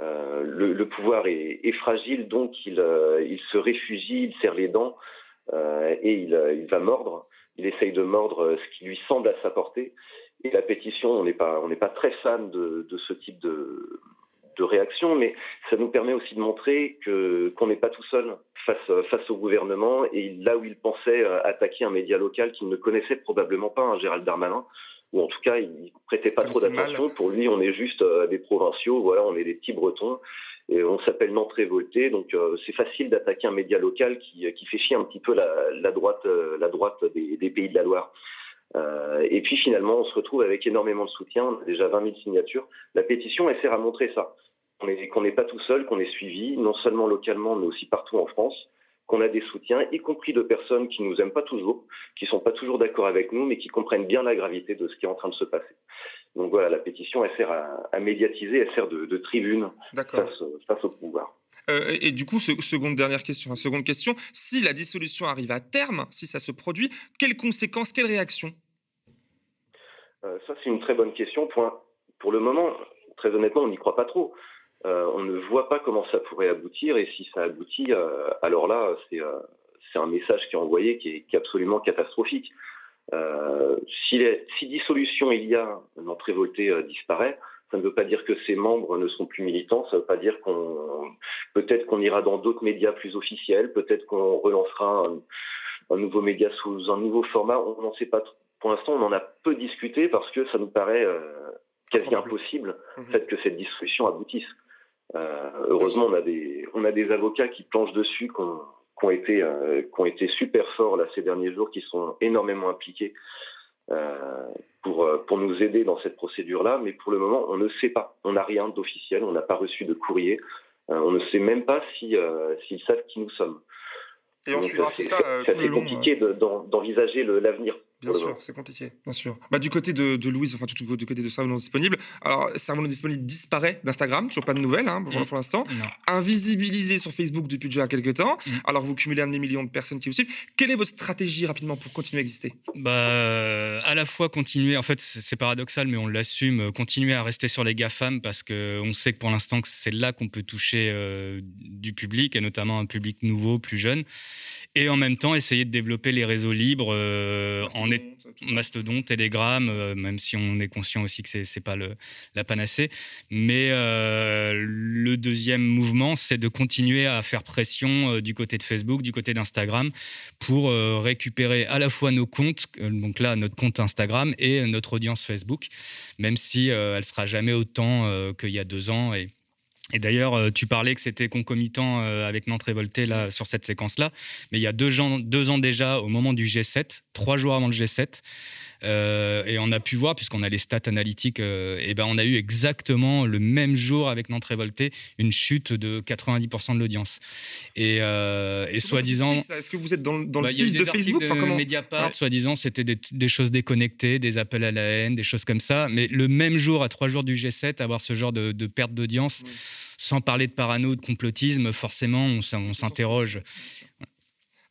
Euh, le, pouvoir est, fragile, donc il, euh, il, se réfugie, il serre les dents et il, il, va mordre. Il essaye de mordre ce qui lui semble à sa portée. Et la pétition, on n'est pas, on n'est pas très fan de, de ce type de, de réaction, mais ça nous permet aussi de montrer que qu'on n'est pas tout seul face face au gouvernement et là où il pensait euh, attaquer un média local qu'il ne connaissait probablement pas, un hein, Gérald Darmanin, ou en tout cas il prêtait pas trop d'attention. Pour lui, on est juste euh, des provinciaux, voilà, on est des petits Bretons on s'appelle Nantes révolté, donc euh, c'est facile d'attaquer un média local qui, qui fait chier un petit peu la, droite droite des, pays de la Loire. Euh, et puis finalement, on se retrouve avec énormément de soutien, on a déjà 20 000 signatures. La pétition, elle sert à montrer ça qu'on n'est pas tout seul, qu'on est suivi, non seulement localement, mais aussi partout en France, qu'on a des soutiens, y compris de personnes qui nous aiment pas toujours, qui sont pas toujours d'accord avec nous, mais qui comprennent bien la gravité de ce qui est en train de se passer. Donc voilà, la pétition, elle sert à, médiatiser, elle sert de, tribune face, au pouvoir. Euh, et, du coup, seconde dernière question, seconde question, si la dissolution arrive à terme, si ça se produit, quelles conséquences, quelles réactions? Euh, Ça, c'est une très bonne question. Pour, pour le moment, très honnêtement, on n'y croit pas trop. Euh, on ne voit pas comment ça pourrait aboutir et si ça aboutit, alors là, c'est un message qui est envoyé qui est, absolument catastrophique. Si, dissolution il y a, notre révolté disparaît, ça ne veut pas dire que ses membres ne seront plus militants, ça ne veut pas dire qu'on peut-être qu'on ira dans d'autres médias plus officiels, peut-être qu'on relancera un, nouveau média sous un nouveau format, on n'en sait pas. Pour l'instant, on en a peu discuté parce que ça nous paraît quasi impossible, le mhm. fait que cette dissolution aboutisse. Euh, heureusement, on a des on a des avocats qui planchent dessus, qui ont, qui ont été euh, qui ont été super forts là ces derniers jours, qui sont énormément impliqués euh, pour pour nous aider dans cette procédure là. Mais pour le moment, on ne sait pas. On n'a rien d'officiel. On n'a pas reçu de courrier. on ne sait même pas si s'ils savent qui nous sommes. Et on suivra tout ça C'est compliqué d'envisager l'avenir Bien sûr, c'est compliqué, bien sûr. Bah, du côté de, de Louise, enfin du, du côté de Cerveau non disponible, alors Cerveau non disponible disparaît d'Instagram, toujours pas de nouvelles hein, pour, mm. l'instant. Invisibilisé sur Facebook depuis déjà quelques temps. Mm. Alors vous cumulez un demi-million de personnes qui vous suivent. Quelle est votre stratégie rapidement pour continuer à exister? Bah, à la fois continuer, en fait c'est paradoxal, mais on l'assume, continuer à rester sur les GAFAM parce qu'on sait que pour l'instant c'est là qu'on peut toucher euh, du public et notamment un public nouveau, plus jeune. Et en même temps essayer de développer les réseaux libres euh, en on est Mastodon, Telegram, euh, même si on est conscient aussi que c'est n'est pas le, la panacée. Mais euh, le deuxième mouvement, c'est de continuer à faire pression euh, du côté de Facebook, du côté d'Instagram, pour récupérer à la fois nos comptes, donc là notre compte Instagram et notre audience Facebook, même si elle sera jamais autant qu'il y a deux ans et et d'ailleurs, euh, tu parlais que c'était concomitant euh, avec Nantes révoltée là, sur cette séquence-là. Mais il y a deux ans, deux ans déjà, au moment du G7, trois jours avant le G7, euh, et on a pu voir, puisqu'on a les stats analytiques, et ben on a eu exactement le même jour avec Nantes révoltée une chute de 90% de l'audience. Et, et soi-disant. Est-ce que vous êtes dans, dans le piste bah, de Facebook? de comment... Mediapart, soi-disant, c'était des, des, choses déconnectées, des appels à la haine, des choses comme ça. Mais le même jour, à trois jours du G7, avoir ce genre de, de perte d'audience sans parler de parano, de complotisme, forcément, on, s'interroge.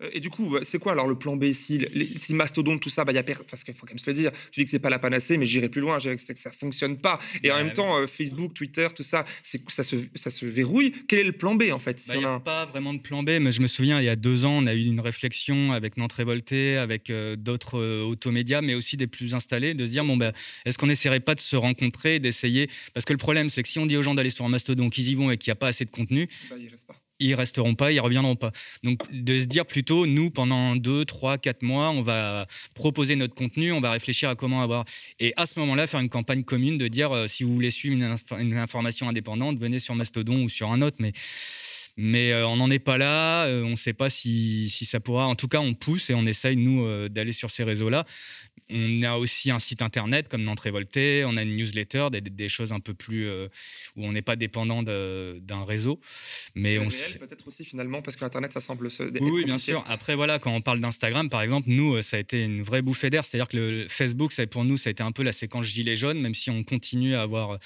Euh, et du coup, bah, c'est quoi alors le plan B si, si Mastodon, tout ça, bah, y a parce qu'il faut quand même se le dire, tu dis que c'est pas la panacée, mais j'irai plus loin, c'est que ça fonctionne pas. Et en bah même temps, euh, Facebook, Twitter, tout ça, ça se, ça se verrouille. Quel est le plan B en fait Il n'y a, pas vraiment de plan B, mais je me souviens, il y a deux ans, on a eu une réflexion avec Nantes Révolté, avec euh, d'autres automédias, mais aussi des plus installés, de se dire, bon, bah, est-ce qu'on n'essaierait pas de se rencontrer, d'essayer? Parce que le problème, c'est que si on dit aux gens d'aller sur Mastodon, qu'ils y vont et qu'il n'y a pas assez de contenu, ils restent pas ils resteront pas, ils reviendront pas. Donc de se dire plutôt, nous, pendant 2, 3, 4 mois, on va proposer notre contenu, on va réfléchir à comment avoir... Et à ce moment-là, faire une campagne commune de dire, euh, si vous voulez suivre une, information indépendante, venez sur Mastodon ou sur un autre. Mais, mais euh, on n'en est pas là, euh, on ne sait pas si, si, ça pourra... En tout cas, on pousse et on essaye, nous, d'aller sur ces réseaux-là. On a aussi un site internet comme Nantes Révolté, on a une newsletter, des, choses un peu plus où on n'est pas dépendant d'un réseau. Mais on peut-être aussi finalement parce que Internet ça semble se. Oui, oui bien sûr. Après voilà, quand on parle d'Instagram par exemple, nous ça a été une vraie bouffée d'air. C'est-à-dire que le Facebook, ça, pour nous, ça a été un peu la séquence gilet jaune, même si on continue à avoir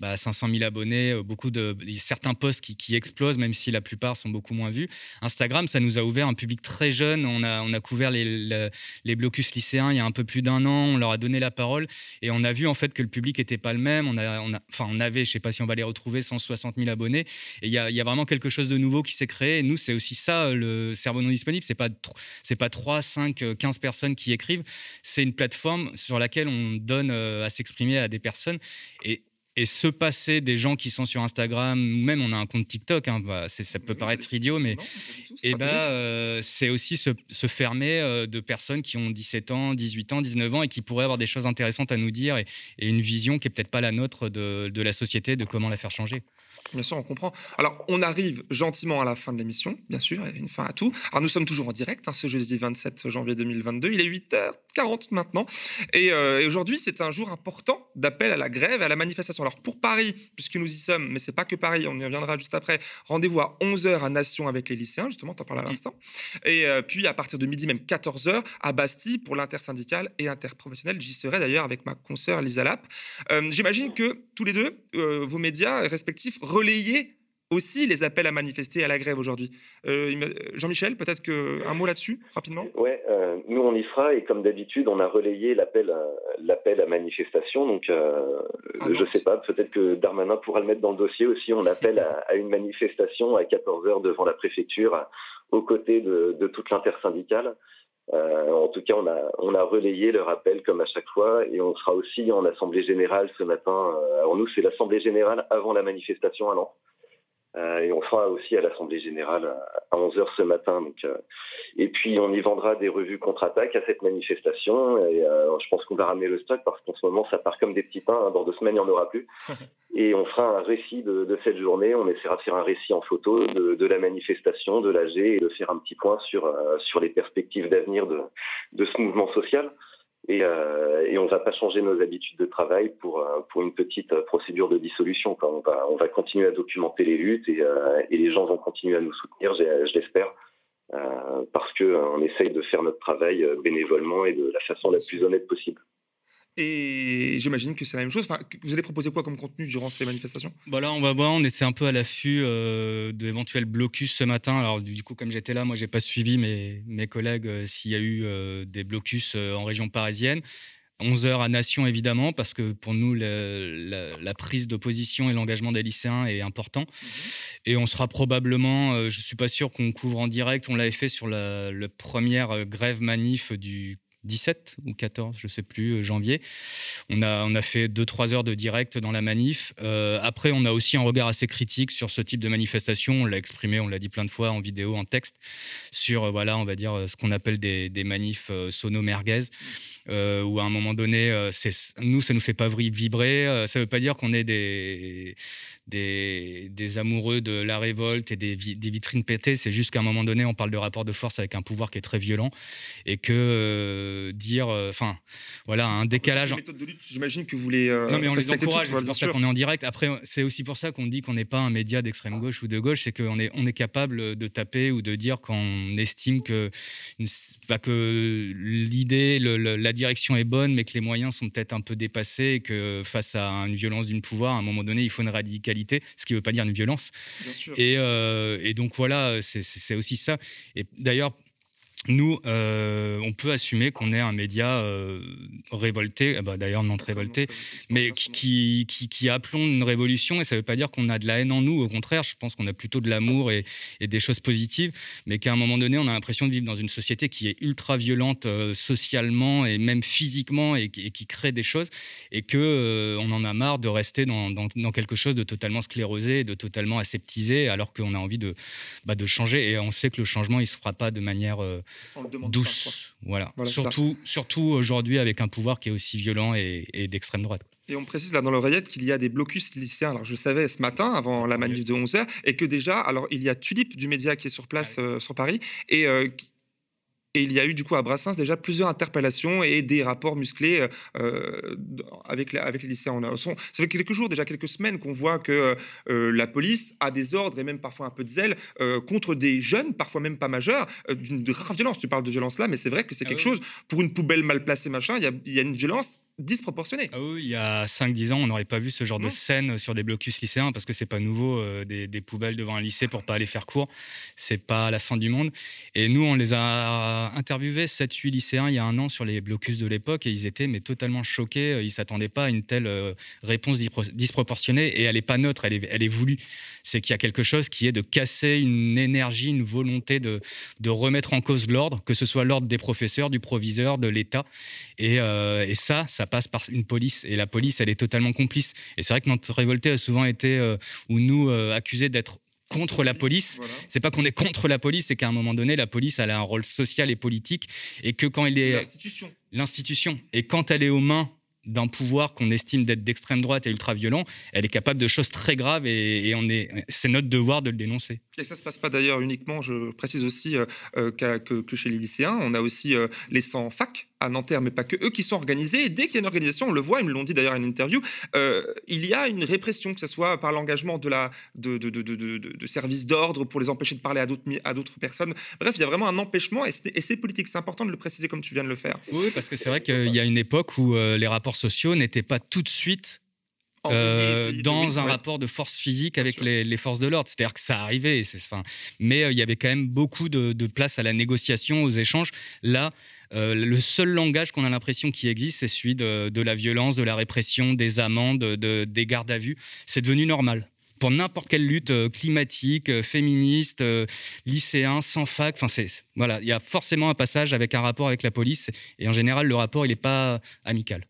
bah, 500 000 abonnés, beaucoup de certains posts qui, explosent, même si la plupart sont beaucoup moins vus. Instagram, ça nous a ouvert un public très jeune. On a, on a couvert les, les, blocus lycéens il y a un peu plus d'un an. On leur a donné la parole et on a vu en fait que le public n'était pas le même. On a, avait, je sais pas si on va les retrouver, 160 000 abonnés. Et il y a, vraiment quelque chose de nouveau qui s'est créé. Nous, c'est aussi ça, le cerveau non disponible. C'est pas, c'est pas 3, 5, 15 personnes qui écrivent. C'est une plateforme sur laquelle on donne euh, à s'exprimer à des personnes. Et, et se passer des gens qui sont sur Instagram, ou même on a un compte TikTok, hein, bah, ça peut paraître idiot, mais et bah, euh, c'est aussi se, fermer euh, de personnes qui ont 17 ans, 18 ans, 19 ans et qui pourraient avoir des choses intéressantes à nous dire et, une vision qui est peut-être pas la nôtre de, de la société, de comment la faire changer. Bien sûr, on comprend. Alors, on arrive gentiment à la fin de l'émission, bien sûr, il y a une fin à tout. Alors, nous sommes toujours en direct, hein, ce jeudi 27 janvier 2022. Il est 8h40 maintenant. Euh, et, aujourd'hui, c'est un jour important d'appel à la grève et à la manifestation. Alors, pour Paris, puisque nous y sommes, mais c'est pas que Paris, on y reviendra juste après, rendez-vous à 11h à Nation avec les lycéens, justement, tu en parles à l'instant. Et euh, puis, à partir de midi, même 14h, à Bastille pour l'intersyndicale et interprofessionnel. J'y serai d'ailleurs avec ma consoeur Lisa Lapp. Euh, j'imagine que tous les deux, vos médias respectifs, relayer aussi les appels à manifester à la grève aujourd'hui. Euh, Jean-Michel, peut-être que, un mot là-dessus, rapidement? Oui, euh, nous on y sera et comme d'habitude, on a relayé l'appel à, l'appel à manifestation. Donc, euh, ah je ne sais pas, peut-être que Darmanin pourra le mettre dans le dossier aussi. On appelle à, une manifestation à 14h devant la préfecture, aux côtés de, de toute l'intersyndicale. Euh, en tout cas, on a, relayé leur appel comme à chaque fois et on sera aussi en assemblée générale ce matin. Euh, alors nous, c'est l'assemblée générale avant la manifestation à Nantes. Euh, et on sera aussi à l'Assemblée générale à 11h ce matin. Donc, euh, et puis on y vendra des revues contre-attaque à cette manifestation. Et euh, je pense qu'on va ramener le stock parce qu'en ce moment ça part comme des petits pains. Hein. Dans deux semaines, il n'y en aura plus. et on fera un récit de, cette journée. On essaiera de faire un récit en photo de, la manifestation, de l'AG et de faire un petit point sur, sur les perspectives d'avenir de, de ce mouvement social. Euh, et, on ne va pas changer nos habitudes de travail pour, euh, pour une petite euh, procédure de dissolution. On, va, on va continuer à documenter les luttes et, et les gens vont continuer à nous soutenir, je l'espère, parce qu'on essaye de faire notre travail bénévolement et de la façon la plus honnête possible. Et j'imagine que c'est la même chose. Enfin, vous allez proposer quoi comme contenu durant ces manifestations? Bah Là, on va voir. On était un peu à l'affût euh, d'éventuels blocus ce matin. Alors, du coup, comme j'étais là, moi, j'ai pas suivi mes, mes collègues euh, s'il y a eu euh, des blocus en région parisienne. 11 heures à Nation, évidemment, parce que pour nous, la, prise d'opposition et l'engagement des lycéens est important. Mm-hmm. Et on sera probablement, je suis pas sûr qu'on couvre en direct, on l'avait fait sur la, la première grève manif du 17 ou 14, je sais plus, euh, janvier. On a, on a fait 2-3 heures de direct dans la manif. Euh, après, on a aussi un regard assez critique sur ce type de manifestation. On l'a exprimé, on l'a dit plein de fois en vidéo, en texte, sur, euh, voilà, on va dire, ce qu'on appelle des, des manifs sono-merguez. Euh, où à un moment donné, nous, ça nous fait pas vibrer. ça veut pas dire qu'on est des, des, des, amoureux de la révolte et des, des vitrines pétées. C'est juste qu'à un moment donné, on parle de rapport de force avec un pouvoir qui est très violent et que euh, dire, euh, enfin, voilà, un décalage. J'imagine que vous les. Euh, non, mais on les encourage. C'est pour ça qu'on est en direct. Après, c'est aussi pour ça qu'on dit qu'on n'est pas un média d'extrême gauche ou de gauche. C'est qu'on est, on est capable de taper ou de dire qu'on estime que, que l'idée, la direction est bonne, mais que les moyens sont peut-être un peu dépassés et que face à une violence d'une pouvoir, à un moment donné, il faut une radicalité ce qui ne veut pas dire une violence. Et, euh, et, donc voilà, c'est aussi ça. Et d'ailleurs, nous, euh, on peut assumer qu'on est un média euh, révolté, eh ben, d'ailleurs non révolté, mais qui, qui, qui, une révolution. Et ça ne veut pas dire qu'on a de la haine en nous. Au contraire, je pense qu'on a plutôt de l'amour et, des choses positives, mais qu'à un moment donné, on a l'impression de vivre dans une société qui est ultra violente euh, socialement et même physiquement et, qui crée des choses, et que on en a marre de rester dans, quelque chose de totalement sclérosé, de totalement aseptisé, alors qu'on a envie de, bah, de changer. Et on sait que le changement, il se fera pas de manière douce. voilà. surtout, surtout aujourd'hui avec un pouvoir qui est aussi violent et, d'extrême droite. Et on précise là dans l'oreillette qu'il y a des blocus lycéens. Alors je savais ce matin avant la manif de 11h et que déjà, alors il y a Tulip du média qui est sur place euh, sur Paris et euh, Et il y a eu du coup à Brassens déjà plusieurs interpellations et des rapports musclés euh, euh, avec, avec les lycéens. Ça fait quelques jours, déjà quelques semaines, qu'on voit que euh, la police a des ordres et même parfois un peu de zèle contre des jeunes, parfois même pas majeurs, d'une grave violence. Tu parles de violence là, mais c'est vrai que c'est ah quelque chose. Pour une poubelle mal placée, machin, il y, y a une violence disproportionné. Ah oui, il y a 5-10 ans, on n'aurait pas vu ce genre de scène sur des blocus lycéens parce que c'est pas nouveau, euh, des, poubelles devant un lycée pour pas aller faire cours. C'est pas la fin du monde. Et nous, on les a interviewés, 7-8 lycéens, il y a un an sur les blocus de l'époque et ils étaient mais totalement choqués. Ils s'attendaient pas à une telle euh, réponse disproportionnée et elle est pas neutre, elle est, elle est voulue. C'est qu'il y a quelque chose qui est de casser une énergie, une volonté de, de remettre en cause l'ordre, que ce soit l'ordre des professeurs, du proviseur, de l'État. Et, euh, et ça, ça passe par une police et la police, elle est totalement complice. Et c'est vrai que notre révolté a souvent été, euh, ou nous, euh, accusés d'être contre la police. C'est pas qu'on est contre la police, c'est qu'à un moment donné, la police, elle a un rôle social et politique, et que quand il est l'institution, l'institution, et quand elle est aux mains d'un pouvoir qu'on estime d'être d'extrême droite et ultra violent, elle est capable de choses très graves et, on est, c'est notre devoir de le dénoncer. Et ça se passe pas d'ailleurs uniquement, je précise aussi euh, euh, que, chez les lycéens, on a aussi euh, les 100 facs à Nanterre, mais pas que eux qui sont organisés. Et dès qu'il y a une organisation, on le voit, ils me l'ont dit d'ailleurs à une interview, il y a une répression, que ce soit par l'engagement de, la, de, de, de, de services d'ordre pour les empêcher de parler à d'autres, à d'autres personnes. Bref, il y a vraiment un empêchement et c'est, et c'est politique. C'est important de le préciser comme tu viens de le faire. Oui, parce que c'est vrai qu'il y a une époque où les rapports sociaux n'étaient pas tout de suite euh, dans un rapport de force physique avec les, forces de l'ordre. C'est-à-dire que ça arrivait, mais euh, il y avait quand même beaucoup de, place à la négociation, aux échanges. Là, euh, le seul langage qu'on a l'impression qui existe, c'est celui de, la violence, de la répression, des amendes, de, des gardes à vue. C'est devenu normal pour n'importe quelle lutte climatique, féministe, lycéen, sans fac. Enfin, c'est voilà, il y a forcément un passage avec un rapport avec la police, et en général, le rapport il n'est pas amical.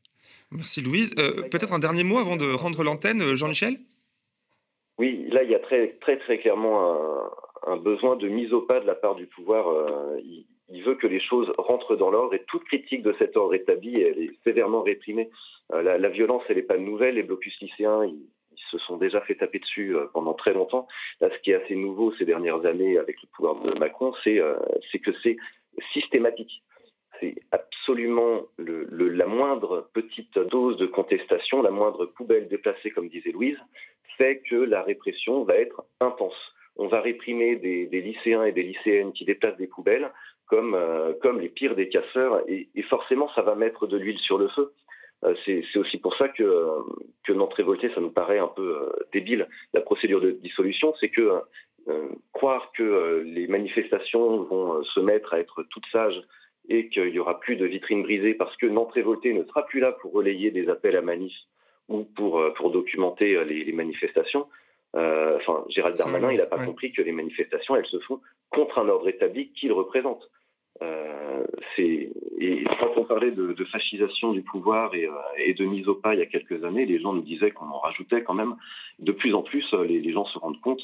Merci Louise. Euh, peut-être un dernier mot avant de rendre l'antenne, euh, Jean-Michel? Oui, là, il y a très très, très clairement un, besoin de mise au pas de la part du pouvoir. Euh, il, veut que les choses rentrent dans l'ordre et toute critique de cet ordre établi, elle est sévèrement réprimée. la, violence, elle n'est pas nouvelle. Les blocus lycéens, ils, se sont déjà fait taper dessus pendant très longtemps. Ce qui est assez nouveau ces dernières années avec le pouvoir de Macron, c'est que c'est systématique c'est absolument la moindre petite dose de contestation, la moindre poubelle déplacée, comme disait Louise, fait que la répression va être intense. On va réprimer des, lycéens et des lycéennes qui déplacent des poubelles comme, euh, comme les pires des casseurs, et, forcément, ça va mettre de l'huile sur le feu. Euh, c'est aussi pour ça que, que Nantes révoltée, ça nous paraît un peu euh, débile. La procédure de dissolution, c'est que croire que les manifestations vont se mettre à être toutes sages et qu'il n'y aura plus de vitrines brisées parce que Nantes Révoltée ne sera plus là pour relayer des appels à manif ou pour, pour documenter les, manifestations. Euh, enfin, Gérald Darmanin, il n'a pas compris que les manifestations, elles se font contre un ordre établi qu'il représente. Et quand on parlait de, fascisation du pouvoir et, de mise au pas il y a quelques années, les gens nous disaient qu'on en rajoutait quand même. De plus en plus, les, gens se rendent compte,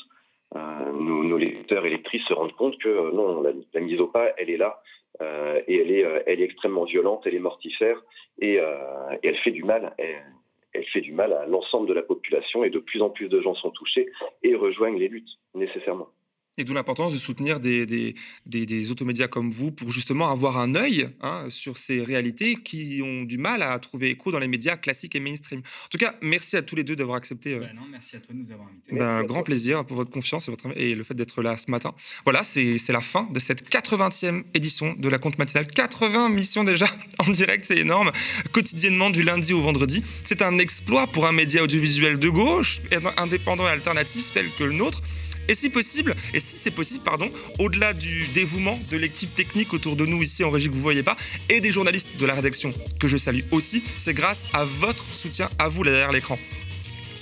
nos, lecteurs et lectrices se rendent compte que non, la, mise au pas, elle est là. Euh, et elle est, euh, extrêmement violente, elle est mortifère et, euh, et elle fait du mal. Elle, fait du mal à l'ensemble de la population et de plus en plus de gens sont touchés et rejoignent les luttes nécessairement. Et d'où l'importance de soutenir des, des, des, automédias comme vous pour justement avoir un œil hein, sur ces réalités qui ont du mal à trouver écho dans les médias classiques et mainstream. En tout cas, merci à tous les deux d'avoir accepté. Euh, bah non, merci à toi de nous avoir invités. Ben, grand plaisir pour votre confiance et, votre, et le fait d'être là ce matin. Voilà, c'est la fin de cette 80e édition de la compte matinale. 80 missions déjà en direct, c'est énorme. Quotidiennement du lundi au vendredi. C'est un exploit pour un média audiovisuel de gauche, indépendant et alternatif tel que le nôtre. Et si possible, et si c'est possible, pardon, au-delà du dévouement de l'équipe technique autour de nous ici en régie que vous voyez pas, et des journalistes de la rédaction que je salue aussi, c'est grâce à votre soutien, à vous là derrière l'écran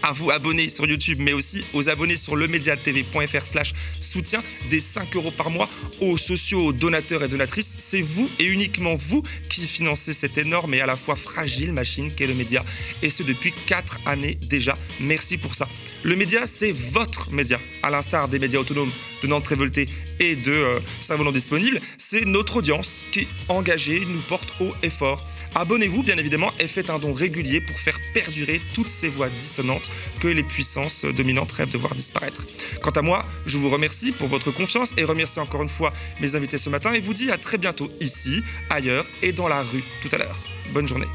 à vous abonner sur YouTube, mais aussi aux abonnés sur lemediatv.fr slash soutien, des 5 euros par mois aux sociaux, aux donateurs et donatrices. C'est vous et uniquement vous qui financez cette énorme et à la fois fragile machine qu'est le média. Et ce depuis 4 années déjà. Merci pour ça. Le média, c'est votre média. À l'instar des médias autonomes de Nantes Révoltée et de euh, Disponible, c'est notre audience qui, engagée, nous porte haut et fort Abonnez-vous bien évidemment et faites un don régulier pour faire perdurer toutes ces voix dissonantes que les puissances dominantes rêvent de voir disparaître. Quant à moi, je vous remercie pour votre confiance et remercie encore une fois mes invités ce matin et vous dis à très bientôt ici, ailleurs et dans la rue tout à l'heure. Bonne journée.